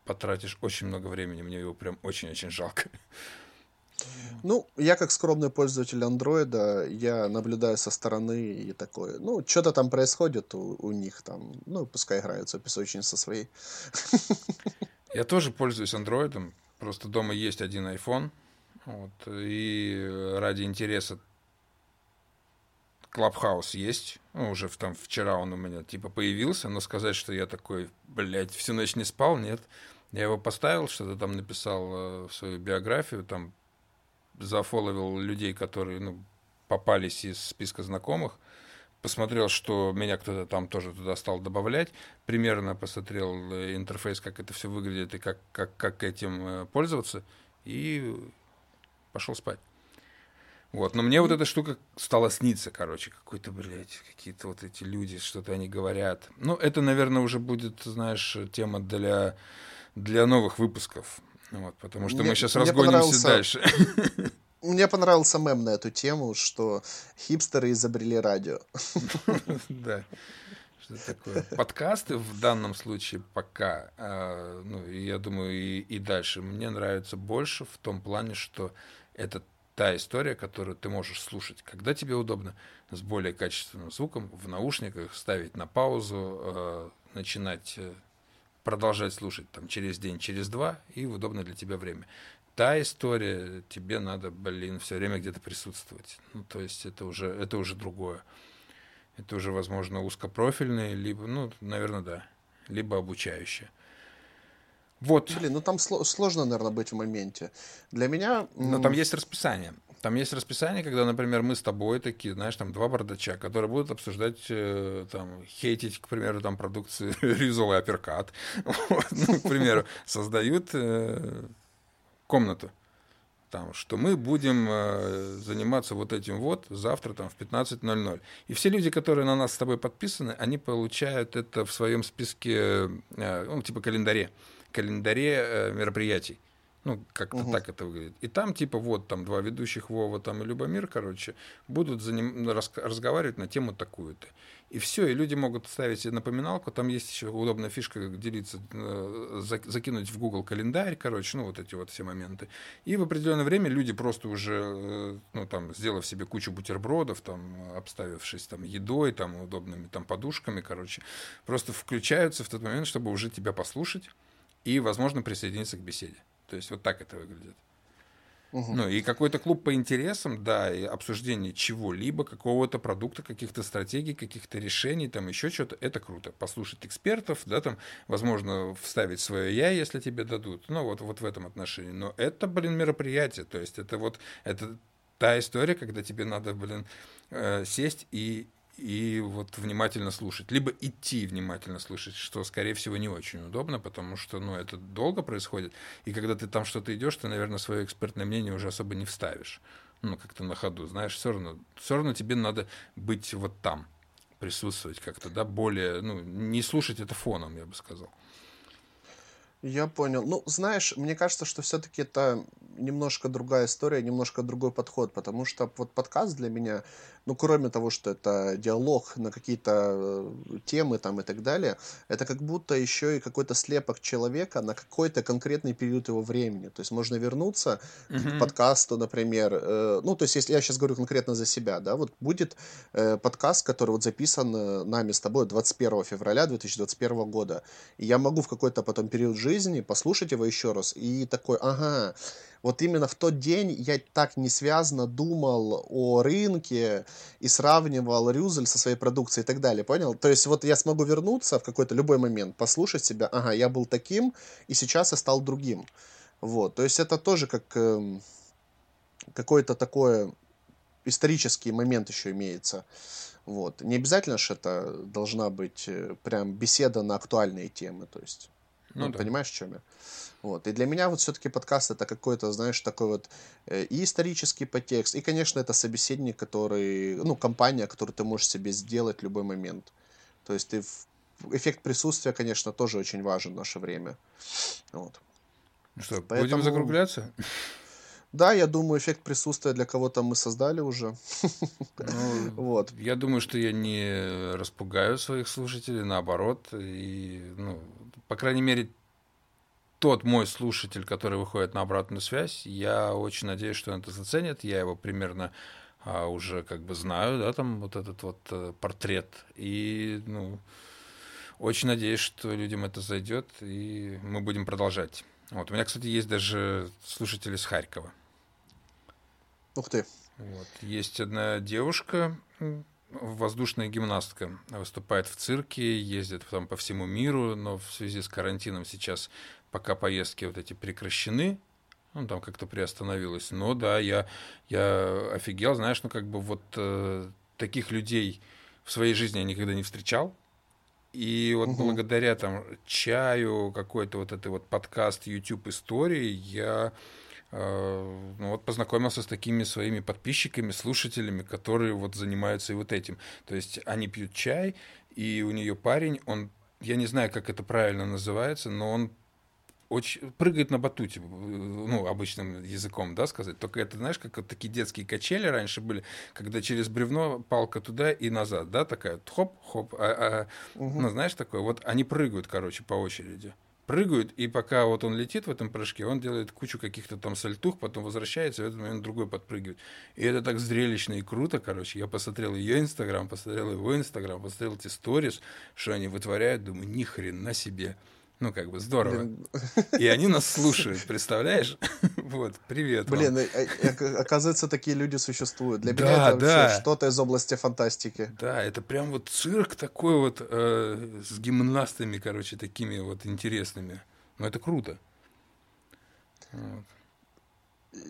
потратишь очень много времени, мне его прям очень-очень жалко. Ну, я как скромный пользователь андроида, я наблюдаю со стороны и такой, ну, что-то там происходит у, у них там, ну, пускай играются песочница своей. Я тоже пользуюсь андроидом, просто дома есть один iPhone, вот, и ради интереса Клабхаус есть, ну, уже в, там вчера он у меня типа появился, но сказать, что я такой, блядь, всю ночь не спал, нет. Я его поставил, что-то там написал э, в свою биографию, там зафоловил людей, которые ну, попались из списка знакомых, посмотрел, что меня кто-то там тоже туда стал добавлять, примерно посмотрел э, интерфейс, как это все выглядит и как, как, как этим э, пользоваться, и пошел спать. Вот, но мне вот эта штука стала сниться, короче, какой-то, блядь, какие-то вот эти люди, что-то они говорят. Ну, это, наверное, уже будет, знаешь, тема для, для новых выпусков. Вот, потому что мне, мы сейчас разгонимся дальше. Мне понравился мем на эту тему, что хипстеры изобрели радио. Да. Что такое? Подкасты в данном случае пока, а, ну, я думаю, и, и дальше, мне нравится больше в том плане, что это та история, которую ты можешь слушать, когда тебе удобно, с более качественным звуком, в наушниках, ставить на паузу, э, начинать э, продолжать слушать там через день, через два, и в удобное для тебя время. Та история, тебе надо, блин, все время где-то присутствовать. Ну, то есть это уже, это уже другое. Это уже, возможно, узкопрофильное, либо, ну, наверное, да, либо обучающее. Вот. Блин, ну там сложно, наверное, быть в моменте. Для меня... Но там есть расписание. Там есть расписание, когда, например, мы с тобой такие, знаешь, там два бардача, которые будут обсуждать, э, там, хейтить, к примеру, там, продукцию Ризовый апперкат, вот, ну, к примеру, создают э, комнату, там, что мы будем э, заниматься вот этим вот завтра там в 15.00. И все люди, которые на нас с тобой подписаны, они получают это в своем списке, э, ну, типа календаре, календаре э, мероприятий. Ну, как-то угу. так это выглядит. И там, типа, вот там два ведущих, Вова там и Любомир, короче, будут за ним рас, разговаривать на тему такую-то. И все, и люди могут ставить себе напоминалку. Там есть еще удобная фишка, как делиться, э, закинуть в Google календарь, короче, ну, вот эти вот все моменты. И в определенное время люди просто уже, э, ну, там, сделав себе кучу бутербродов, там, обставившись там едой, там, удобными там подушками, короче, просто включаются в тот момент, чтобы уже тебя послушать и, возможно, присоединиться к беседе. То есть вот так это выглядит. Угу. Ну и какой-то клуб по интересам, да, и обсуждение чего-либо, какого-то продукта, каких-то стратегий, каких-то решений, там еще что-то, это круто. Послушать экспертов, да, там, возможно, вставить свое я, если тебе дадут. Ну вот, вот в этом отношении. Но это, блин, мероприятие. То есть это вот, это та история, когда тебе надо, блин, э, сесть и и вот внимательно слушать. Либо идти внимательно слушать, что, скорее всего, не очень удобно, потому что, ну, это долго происходит, и когда ты там что-то идешь, ты, наверное, свое экспертное мнение уже особо не вставишь. Ну, как-то на ходу, знаешь, все равно, все равно тебе надо быть вот там, присутствовать как-то, да, более, ну, не слушать это фоном, я бы сказал. Я понял. Ну, знаешь, мне кажется, что все-таки это немножко другая история, немножко другой подход, потому что вот подкаст для меня ну, кроме того, что это диалог на какие-то э, темы там и так далее, это как будто еще и какой-то слепок человека на какой-то конкретный период его времени. То есть можно вернуться mm-hmm. к подкасту, например. Э, ну, то есть если я сейчас говорю конкретно за себя, да, вот будет э, подкаст, который вот записан э, нами с тобой 21 февраля 2021 года. И я могу в какой-то потом период жизни послушать его еще раз и такой, ага, вот именно в тот день я так не связано думал о рынке и сравнивал Рюзель со своей продукцией и так далее, понял? То есть вот я смогу вернуться в какой-то любой момент, послушать себя, ага, я был таким, и сейчас я стал другим. Вот, то есть это тоже как э, какой-то такой исторический момент еще имеется. Вот. Не обязательно же это должна быть э, прям беседа на актуальные темы, то есть. Ну, ну да. понимаешь, в чем я? Вот. И для меня вот все-таки подкаст это какой-то, знаешь, такой вот э, и исторический подтекст, и, конечно, это собеседник, который, ну, компания, которую ты можешь себе сделать в любой момент. То есть ты эффект присутствия, конечно, тоже очень важен в наше время. Вот. Ну что, Поэтому... будем закругляться? Да, я думаю, эффект присутствия для кого-то мы создали уже. Ну, вот. Я думаю, что я не распугаю своих слушателей, наоборот. И, ну, по крайней мере, тот мой слушатель, который выходит на обратную связь, я очень надеюсь, что он это заценит. Я его примерно а, уже как бы знаю, да, там вот этот вот а, портрет. И, ну, очень надеюсь, что людям это зайдет, и мы будем продолжать. Вот. У меня, кстати, есть даже слушатели из Харькова. Ух ты. Вот. Есть одна девушка, воздушная гимнастка, выступает в цирке, ездит там по всему миру, но в связи с карантином сейчас пока поездки вот эти прекращены, ну, там как-то приостановилось. Но да, я, я офигел, знаешь, ну, как бы вот э, таких людей в своей жизни я никогда не встречал. И вот угу. благодаря там чаю, какой-то вот этой вот подкаст YouTube истории, я ну, вот познакомился с такими своими подписчиками, слушателями, которые вот занимаются и вот этим. То есть они пьют чай, и у нее парень, он, я не знаю, как это правильно называется, но он очень прыгает на батуте, ну, обычным языком, да, сказать. Только это, знаешь, как вот такие детские качели раньше были, когда через бревно палка туда и назад, да, такая хоп-хоп, а, а, угу. ну, знаешь, такое. Вот они прыгают, короче, по очереди. Прыгают, и пока вот он летит в этом прыжке, он делает кучу каких-то там сальтух, потом возвращается, и в этот момент другой подпрыгивает. И это так зрелищно и круто, короче. Я посмотрел ее инстаграм, посмотрел его инстаграм, посмотрел эти сторис, что они вытворяют, думаю, ни хрена себе. Ну, как бы здорово. И они нас слушают, представляешь? Вот, привет. Блин, оказывается, такие люди существуют. Для меня это вообще что-то из области фантастики. Да, это прям вот цирк такой вот э, с гимнастами, короче, такими вот интересными. Ну, это круто.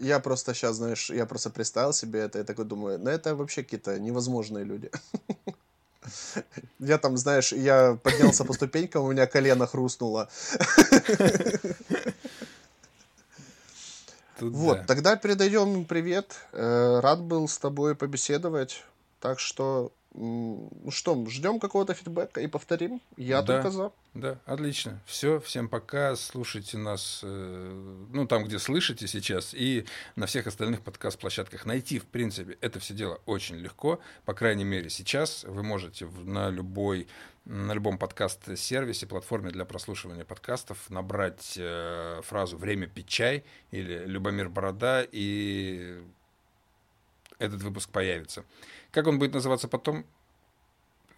Я просто сейчас, знаешь, я просто представил себе это и такой думаю, ну это вообще какие-то невозможные люди. Я там, знаешь, я поднялся по ступенькам, у меня колено хрустнуло. Тут вот, да. тогда передаем привет. Э, рад был с тобой побеседовать. Так что что, ждем какого-то фидбэка и повторим. Я да, только за. Да, отлично. Все, всем пока. Слушайте нас, э, ну, там, где слышите сейчас, и на всех остальных подкаст-площадках. Найти, в принципе, это все дело очень легко. По крайней мере, сейчас вы можете на любой на любом подкаст-сервисе, платформе для прослушивания подкастов набрать э, фразу «Время пить чай» или «Любомир Борода», и этот выпуск появится. Как он будет называться потом,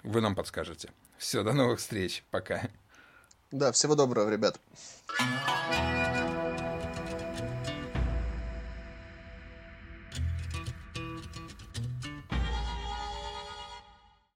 вы нам подскажете. Все, до новых встреч. Пока. Да, всего доброго, ребят.